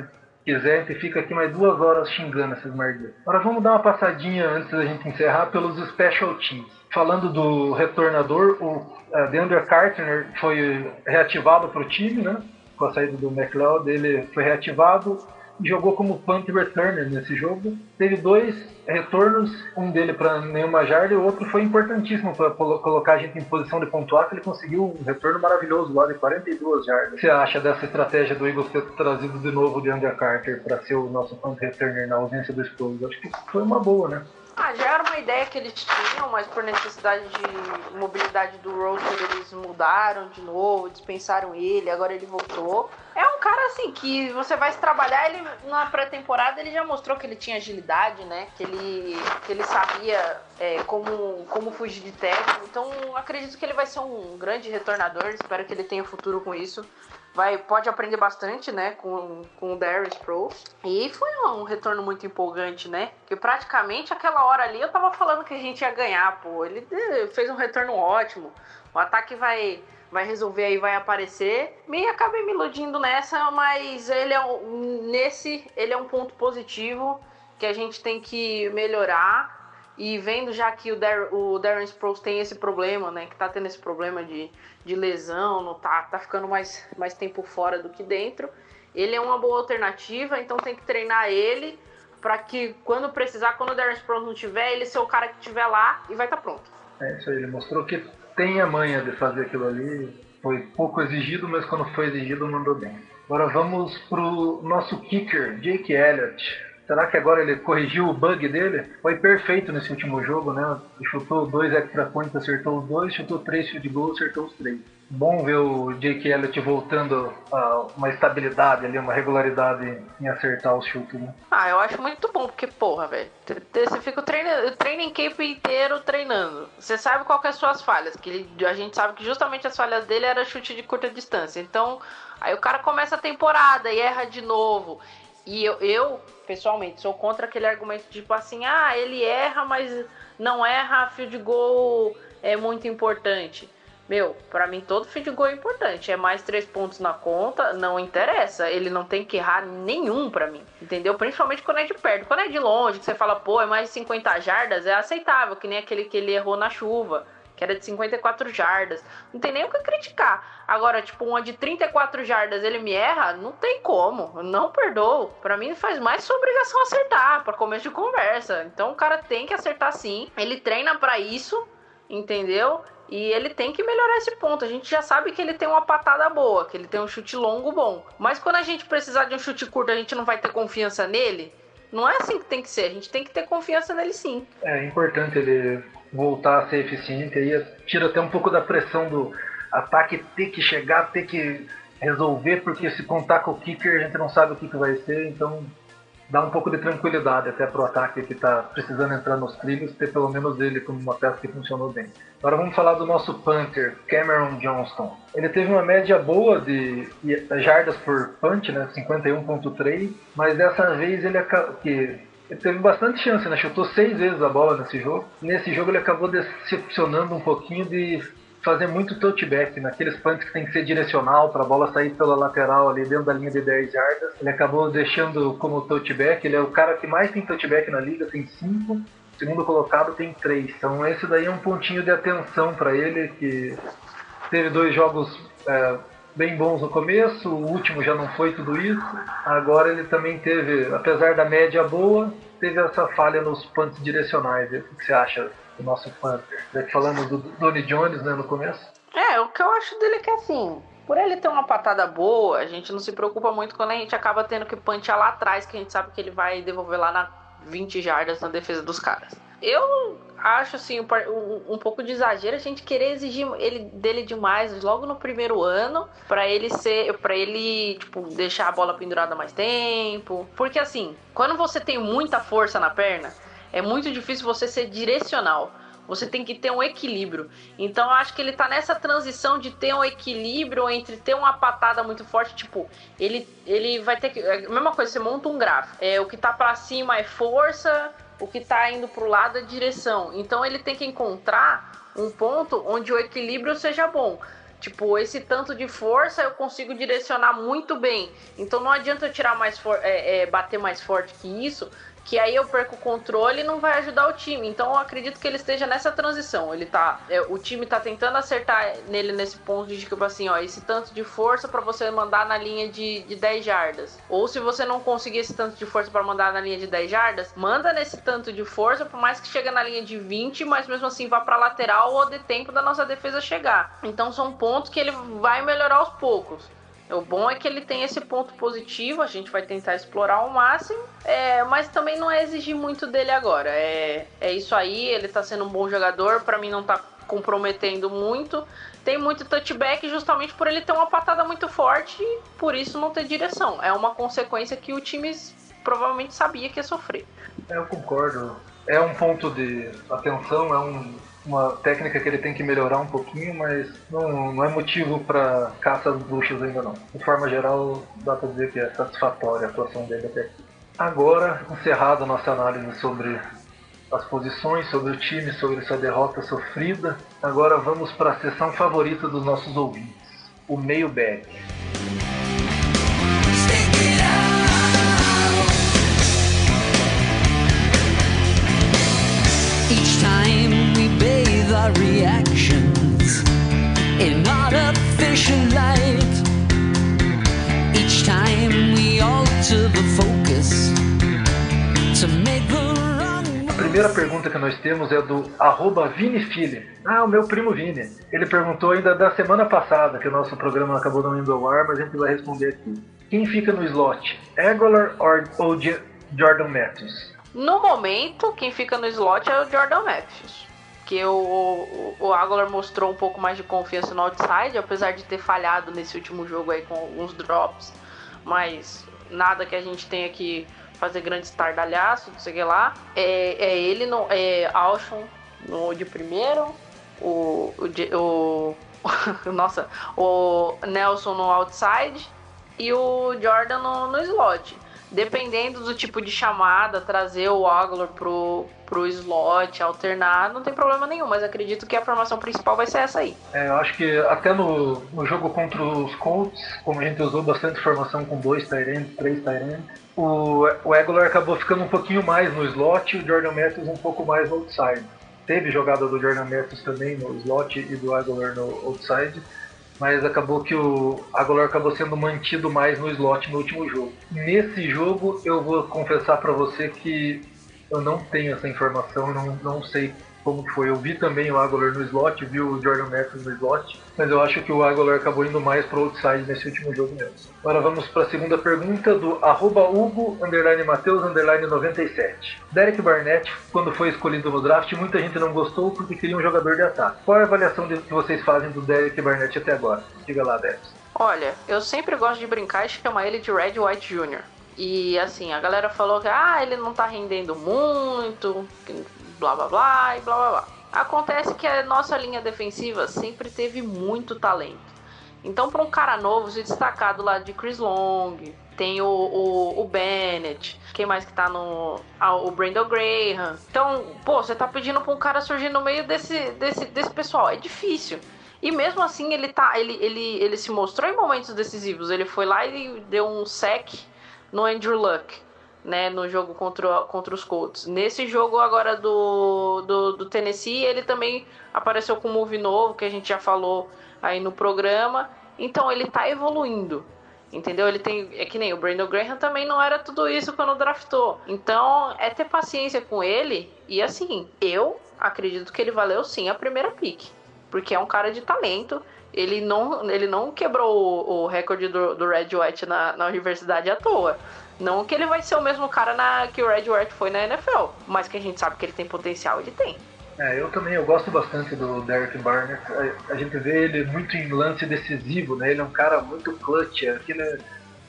quiser, a gente fica aqui mais duas horas xingando esses merdas. Agora vamos dar uma passadinha antes da gente encerrar pelos special teams. Falando do retornador, o uh, DeAndre Carter foi reativado para o time, né? Com a saída do McLeod, ele foi reativado jogou como punt returner nesse jogo. Teve dois retornos, um dele para nenhuma jarda e o outro foi importantíssimo para colocar a gente em posição de pontuar, que ele conseguiu um retorno maravilhoso lá de 42 jardas. O que você acha dessa estratégia do Eagles ter trazido de novo o DeAndre Carter para ser o nosso punt returner na ausência do Sproles? Acho que foi uma boa, né?
Ah, já era uma ideia que eles tinham, mas por necessidade de mobilidade do roster eles mudaram de novo, dispensaram ele, agora ele voltou. É um cara assim que você vai trabalhar ele na pré-temporada, ele já mostrou que ele tinha agilidade, né? Que ele, que ele sabia é, como, como fugir de teco. Então acredito que ele vai ser um grande retornador, espero que ele tenha futuro com isso vai, pode aprender bastante, né, com, com o Darius Pro. E foi um retorno muito empolgante, né? Que praticamente aquela hora ali eu tava falando que a gente ia ganhar, pô. Ele fez um retorno ótimo. O ataque vai vai resolver aí, vai aparecer. Me acabei me iludindo nessa, mas ele é um, nesse ele é um ponto positivo que a gente tem que melhorar. E vendo já que o, Dar o Darren Sproles tem esse problema, né? Que tá tendo esse problema de de lesão, não tá, tá ficando mais, mais tempo fora do que dentro. Ele é uma boa alternativa, então tem que treinar ele para que quando precisar, quando o Darren Sproles não tiver, ele ser o cara que estiver lá e vai estar tá pronto.
É isso aí, ele mostrou que tem a manha de fazer aquilo ali. Foi pouco exigido, mas quando foi exigido mandou bem. Agora vamos pro nosso kicker, Jake Elliott. Será que agora ele corrigiu o bug dele? Foi perfeito nesse último jogo, né? Ele chutou dois extra points, acertou os dois, chutou três field goals, acertou os três. Bom ver o Jake Elliott voltando a uma estabilidade ali, uma regularidade em acertar os chutes, né?
Ah, eu acho muito bom, porque, porra, velho, você fica o treino, o training camp inteiro treinando. Você sabe qual que é as suas falhas, que ele- a gente sabe que justamente as falhas dele era chute de curta distância. Então, aí o cara começa a temporada e erra de novo. E eu, eu, pessoalmente, sou contra aquele argumento tipo assim, ah, ele erra, mas não erra, field goal é muito importante. Meu, pra mim todo field goal é importante. É mais três pontos na conta, não interessa. Ele não tem que errar nenhum pra mim. Entendeu? Principalmente quando é de perto. Quando é de longe, que você fala, pô, é mais de 50 jardas, é aceitável, que nem aquele que ele errou na chuva. Que era de 54 jardas. Não tem nem o que criticar. Agora, tipo, uma de 34 jardas ele me erra, não tem como. Eu não perdoo. Pra mim faz mais sua obrigação acertar, pra começo de conversa. Então o cara tem que acertar sim. Ele treina pra isso, entendeu? E ele tem que melhorar esse ponto. A gente já sabe que ele tem uma patada boa, que ele tem um chute longo bom. Mas quando a gente precisar de um chute curto, a gente não vai ter confiança nele. Não é assim que tem que ser. A gente tem que ter confiança nele sim.
É importante ele voltar a ser eficiente, aí tira até um pouco da pressão do ataque ter que chegar, ter que resolver, porque se contar com o kicker a gente não sabe o que, que vai ser, então dá um pouco de tranquilidade até pro ataque que está precisando entrar nos trilhos, ter pelo menos ele como uma peça que funcionou bem. Agora vamos falar do nosso punter, Cameron Johnston. Ele teve uma média boa de jardas por punch, né, 51.3, mas dessa vez ele que ele teve bastante chance, né? Chutou seis vezes a bola nesse jogo. Nesse jogo ele acabou decepcionando um pouquinho de fazer muito touchback, naqueles punts que tem que ser direcional para a bola sair pela lateral ali dentro da linha de 10 jardas. Ele acabou deixando como touchback, ele é o cara que mais tem touchback na liga, tem 5. Segundo colocado tem 3. Então esse daí é um pontinho de atenção para ele, que teve dois jogos é, bem bons no começo, o último já não foi tudo isso. Agora ele também teve, apesar da média boa, teve essa falha nos punts direcionais. O que você acha do nosso punter? Já que falamos do Donny Jones né, no começo.
É, o que eu acho dele é que assim, por ele ter uma patada boa, a gente não se preocupa muito quando a gente acaba tendo que punchar lá atrás, que a gente sabe que ele vai devolver lá na 20 jardas na defesa dos caras. Eu acho assim um, um pouco de exagero a gente querer exigir ele dele demais logo no primeiro ano para ele ser para ele tipo deixar a bola pendurada mais tempo porque assim quando você tem muita força na perna é muito difícil você ser direcional você tem que ter um equilíbrio. Então eu acho que ele tá nessa transição de ter um equilíbrio entre ter uma patada muito forte, tipo, ele, ele vai ter que. É a mesma coisa, você monta um gráfico. É, o que tá para cima é força, o que tá indo pro lado é direção. Então ele tem que encontrar um ponto onde o equilíbrio seja bom. Tipo, esse tanto de força eu consigo direcionar muito bem. Então não adianta eu tirar mais é, é, bater mais forte que isso, que aí eu perco o controle e não vai ajudar o time. Então eu acredito que ele esteja nessa transição. Ele tá, é, o time tá tentando acertar nele nesse ponto de tipo assim, ó, esse tanto de força para você mandar na linha de, de 10 jardas. Ou se você não conseguir esse tanto de força para mandar na linha de 10 jardas, manda nesse tanto de força, por mais que chegue na linha de 20, mas mesmo assim vá para lateral ou dê tempo da nossa defesa chegar. Então são pontos que ele vai melhorar aos poucos. O bom é que ele tem esse ponto positivo, a gente vai tentar explorar ao máximo, é, mas também não é exigir muito dele agora. É, é isso aí, ele tá sendo um bom jogador, para mim não tá comprometendo muito. Tem muito touchback justamente por ele ter uma patada muito forte e por isso não ter direção. É uma consequência que o time provavelmente sabia que ia sofrer.
É, eu concordo. É um ponto de atenção, é um, uma técnica que ele tem que melhorar um pouquinho, mas não, não é motivo para caça às bruxas ainda não. De forma geral, dá para dizer que é satisfatória a atuação dele até aqui. Agora, encerrada a nossa análise sobre as posições, sobre o time, sobre essa derrota sofrida, agora vamos para a sessão favorita dos nossos ouvintes, o mailbag.
Our reactions in artificial light. Each time we alter the focus to make the wrong
A primeira pergunta que nós temos é do arroba ViniFili. Ah, o meu primo Vini. Ele perguntou ainda da semana passada, que o nosso programa acabou não indo ao ar, mas a gente vai responder aqui. Quem fica no slot? Aguilar or, ou Jordan Matthews?
No momento, quem fica no slot é o Jordan Matthews. Que o, o, o Aguilar mostrou um pouco mais de confiança no outside, apesar de ter falhado nesse último jogo aí com alguns drops. Mas nada que a gente tenha que fazer grande estardalhaço, não sei lá. É, é ele, no, é Alshon no de primeiro, o, o, o nossa, o Nelson no outside e o Jordan no, no slot. Dependendo do tipo de chamada, trazer o Aguilar pro, pro slot, alternar, não tem problema nenhum, mas acredito que a formação principal vai ser essa aí.
É, eu acho que até no, no jogo contra os Colts, como a gente usou bastante formação com dois Tyrants, três Tyrants, o, o Aguilar acabou ficando um pouquinho mais no slot e o Jordan Matthews um pouco mais no outside. Teve jogada do Jordan Matthews também no slot e do Aguilar no outside, mas acabou que o Aguilar acabou sendo mantido mais no slot no último jogo. Nesse jogo, eu vou confessar para você que eu não tenho essa informação, não, não sei como foi. Eu vi também o Aguilar no slot, vi o Jordan Matthews no slot, mas eu acho que o Aguilar acabou indo mais pro outside nesse último jogo mesmo. Agora vamos para a segunda pergunta do arroba Hugo, underline Mateus, underline 97. Derek Barnett, quando foi escolhido no draft, muita gente não gostou porque queria um jogador de ataque. Qual é a avaliação que vocês fazem do Derek Barnett até agora? Diga lá, Derek.
Olha, eu sempre gosto de brincar e chamar ele de Red White Jr. E assim, a galera falou que ah, ele não tá rendendo muito, blá blá blá e blá blá blá. Acontece que a nossa linha defensiva sempre teve muito talento. Então, para um cara novo se destacar do lado de Chris Long, tem o, o, o Bennett, quem mais que tá no. Ah, o Brandon Graham. Então, pô, você tá pedindo pra um cara surgir no meio desse, desse, desse pessoal. É difícil. E mesmo assim, ele tá. Ele, ele, ele se mostrou em momentos decisivos. Ele foi lá e deu um sec no Andrew Luck, né? No jogo contra, contra os Colts. Nesse jogo agora do, do, do Tennessee, ele também apareceu com um move novo, que a gente já falou aí no programa. Então ele tá evoluindo. Entendeu? Ele tem. É que nem o Brandon Graham também não era tudo isso quando draftou. Então é ter paciência com ele. E assim, eu acredito que ele valeu sim a primeira pick. Porque é um cara de talento. Ele não, ele não quebrou o, o recorde do, do Red White na, na universidade à toa. Não que ele vai ser o mesmo cara na, que o Red White foi na NFL. Mas que a gente sabe que ele tem potencial, ele tem.
É, eu também, eu gosto bastante do Derek Barnett. A, a gente vê ele muito em lance decisivo, né? Ele é um cara muito clutch, é aquele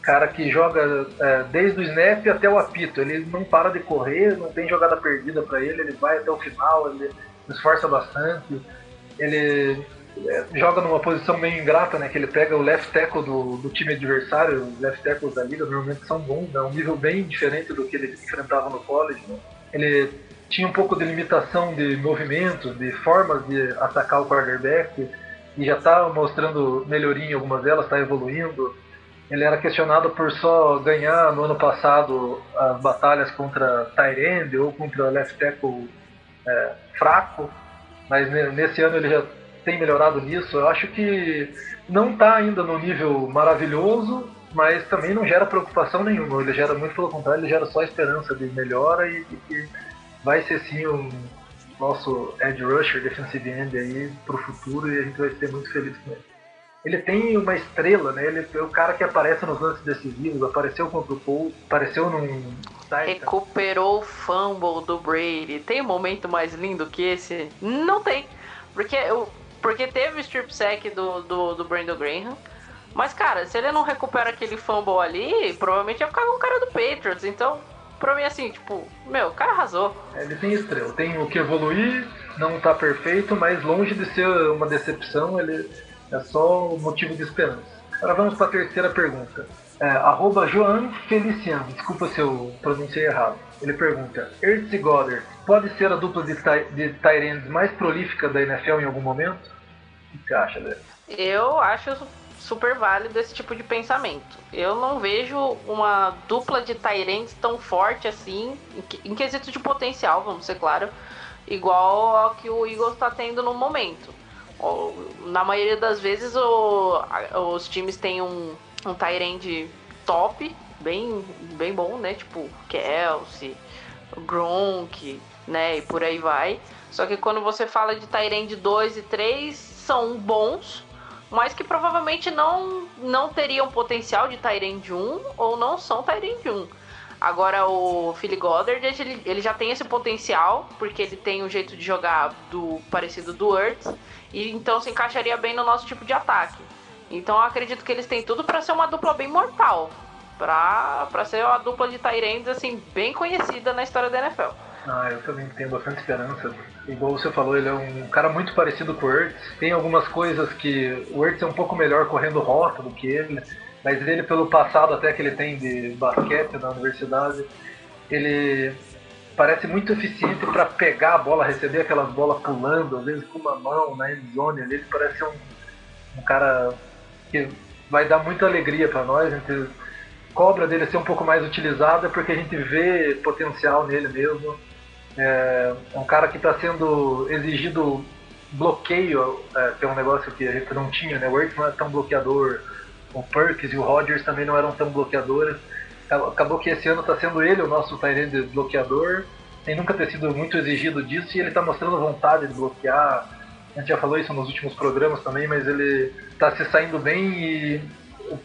cara que joga é, desde o snap até o apito. Ele não para de correr, não tem jogada perdida para ele, ele vai até o final, ele esforça bastante. Ele joga numa posição meio ingrata, né? Que ele pega o left tackle do, do time adversário, os left tackles da liga normalmente são bons, é um nível bem diferente do que ele enfrentava no college, né? Ele tinha um pouco de limitação de movimentos, de formas de atacar o quarterback, e já está mostrando melhoria em algumas delas, está evoluindo. Ele era questionado por só ganhar no ano passado as batalhas contra Tyrande ou contra left tackle é, fraco, mas ne- nesse ano ele já tem melhorado nisso. Eu acho que não está ainda no nível maravilhoso, mas também não gera preocupação nenhuma. Ele gera muito pelo contrário, ele gera só esperança de melhora e que vai ser sim um nosso edge rusher, defensive end aí pro futuro e a gente vai ser muito feliz com ele. Ele tem uma estrela, né? Ele é o cara que aparece nos lances decisivos, apareceu contra o Colts, apareceu num.
Recuperou o fumble do Brady. Tem um momento mais lindo que esse? Não tem. Porque, o- porque teve o strip sack do, do, do Brandon Graham. Mas, cara, se ele não recupera aquele fumble ali, provavelmente ia ficar com o cara do Patriots. Então, pra mim, assim, tipo, meu, o cara arrasou.
Ele tem estrela, tem o que evoluir, não tá perfeito, mas longe de ser uma decepção, ele é só motivo de esperança. Agora vamos para a terceira pergunta. É, arroba Joan Feliciano, desculpa se eu pronunciei errado. Ele pergunta: Ertz e Goddard pode ser a dupla de, de mais prolífica da NFL em algum momento? O que você acha, Léo?
Eu acho super válido esse tipo de pensamento. Eu não vejo uma dupla de Tyrants tão forte assim, em, que- em quesito de potencial, vamos ser claro, igual ao que o Eagles está tendo no momento. Na maioria das vezes o- os times têm um, um Tyrant top, bem, bem bom, né? Tipo Kelsey, Gronk, né? E por aí vai. Só que quando você fala de Tyrande 2 e 3, são bons, mas que provavelmente não, não teriam potencial de Tyrande 1 ou não são Tyrande 1. Agora o Philly Goddard, ele, ele já tem esse potencial, porque ele tem um jeito de jogar do parecido do Ertz, e então se encaixaria bem no nosso tipo de ataque. Então eu acredito que eles têm tudo para ser uma dupla bem mortal, para ser uma dupla de Tyrands assim bem conhecida na história da NFL.
Ah, eu também tenho bastante esperança. Igual você falou, ele é um cara muito parecido com o Ertz. Tem algumas coisas que o Ertz é um pouco melhor correndo rota do que ele, mas ele, pelo passado até que ele tem de basquete na universidade, ele parece muito eficiente para pegar a bola, receber aquelas bolas pulando, às vezes com uma mão na endzone. Ele parece um, um cara que vai dar muita alegria para nós. A gente cobra dele ser um pouco mais utilizada porque a gente vê potencial nele mesmo. É, um cara que está sendo exigido bloqueio, é, que é um negócio que a gente não tinha, né? O Ertz não é tão bloqueador, o Perkins e o Rodgers também não eram tão bloqueadores. Acabou que esse ano está sendo ele o nosso Tyrande bloqueador, sem nunca ter sido muito exigido disso, e ele está mostrando vontade de bloquear. A gente já falou isso nos últimos programas também, mas ele está se saindo bem e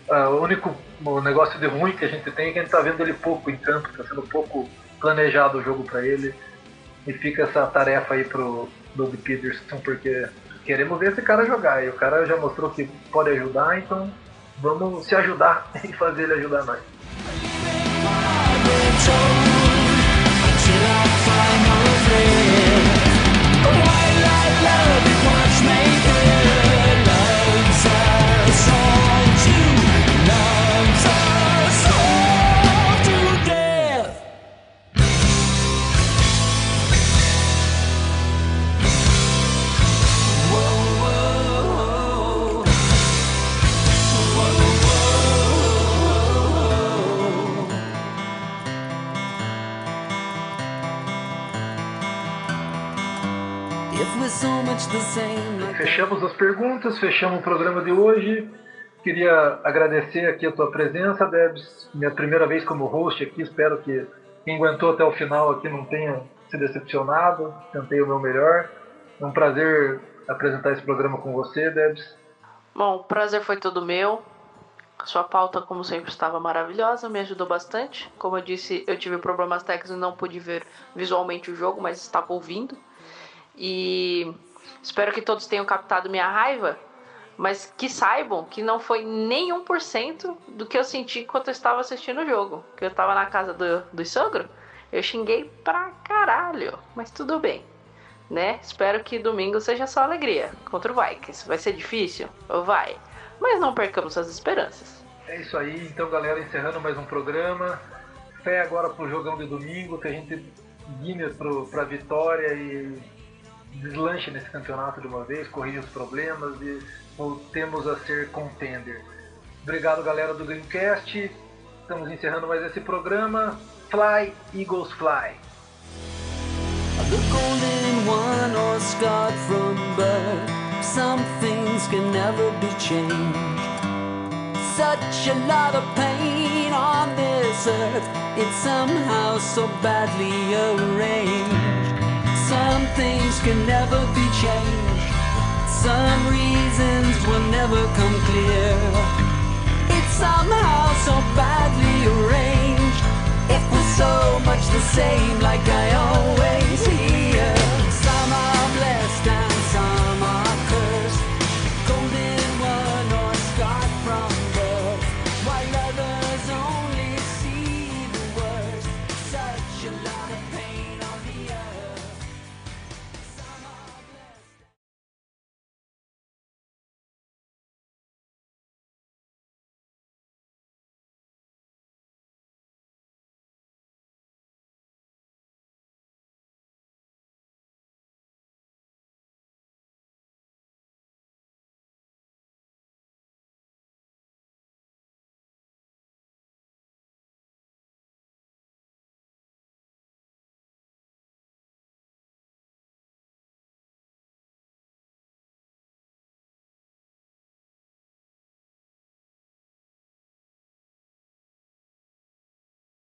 o único negócio de ruim que a gente tem é que a gente está vendo ele pouco em campo, está sendo pouco planejado o jogo para ele. E fica essa tarefa aí pro Doug Peterson, porque queremos ver esse cara jogar. E o cara já mostrou que pode ajudar, então vamos se ajudar e fazer ele ajudar nós. Fechamos as perguntas, fechamos o programa de hoje. Queria agradecer aqui a tua presença, Debs. Minha primeira vez como host aqui. Espero que quem aguentou até o final aqui não tenha se decepcionado. Tentei o meu melhor. É um prazer apresentar esse programa com você, Debs.
Bom, o prazer foi todo meu. Sua pauta, como sempre, estava maravilhosa, me ajudou bastante. Como eu disse, eu tive problemas técnicos e não pude ver visualmente o jogo, mas estava ouvindo. E Espero que todos tenham captado minha raiva, mas que saibam que não foi nem 1% do que eu senti enquanto eu estava assistindo o jogo. Que eu estava na casa do, do sogro, eu xinguei pra caralho, mas tudo bem. Né? Espero que domingo seja só alegria contra o Vikings. Vai ser difícil? Vai. Mas não percamos as esperanças.
É isso aí, então galera, encerrando mais um programa. Fé agora pro jogão de domingo, que a gente guine pra vitória e deslanche nesse campeonato de uma vez, corrija os problemas e voltemos a ser contender. Obrigado, galera do Greencast. Estamos encerrando mais esse programa. Fly, Eagles Fly. The golden one or scarred from birth. Some things can never be changed. Such a lot of pain on this earth. It's somehow so badly arranged. Some things can never be changed. Some reasons will never come clear. It's somehow so badly arranged. It was so much the same, like I always hear.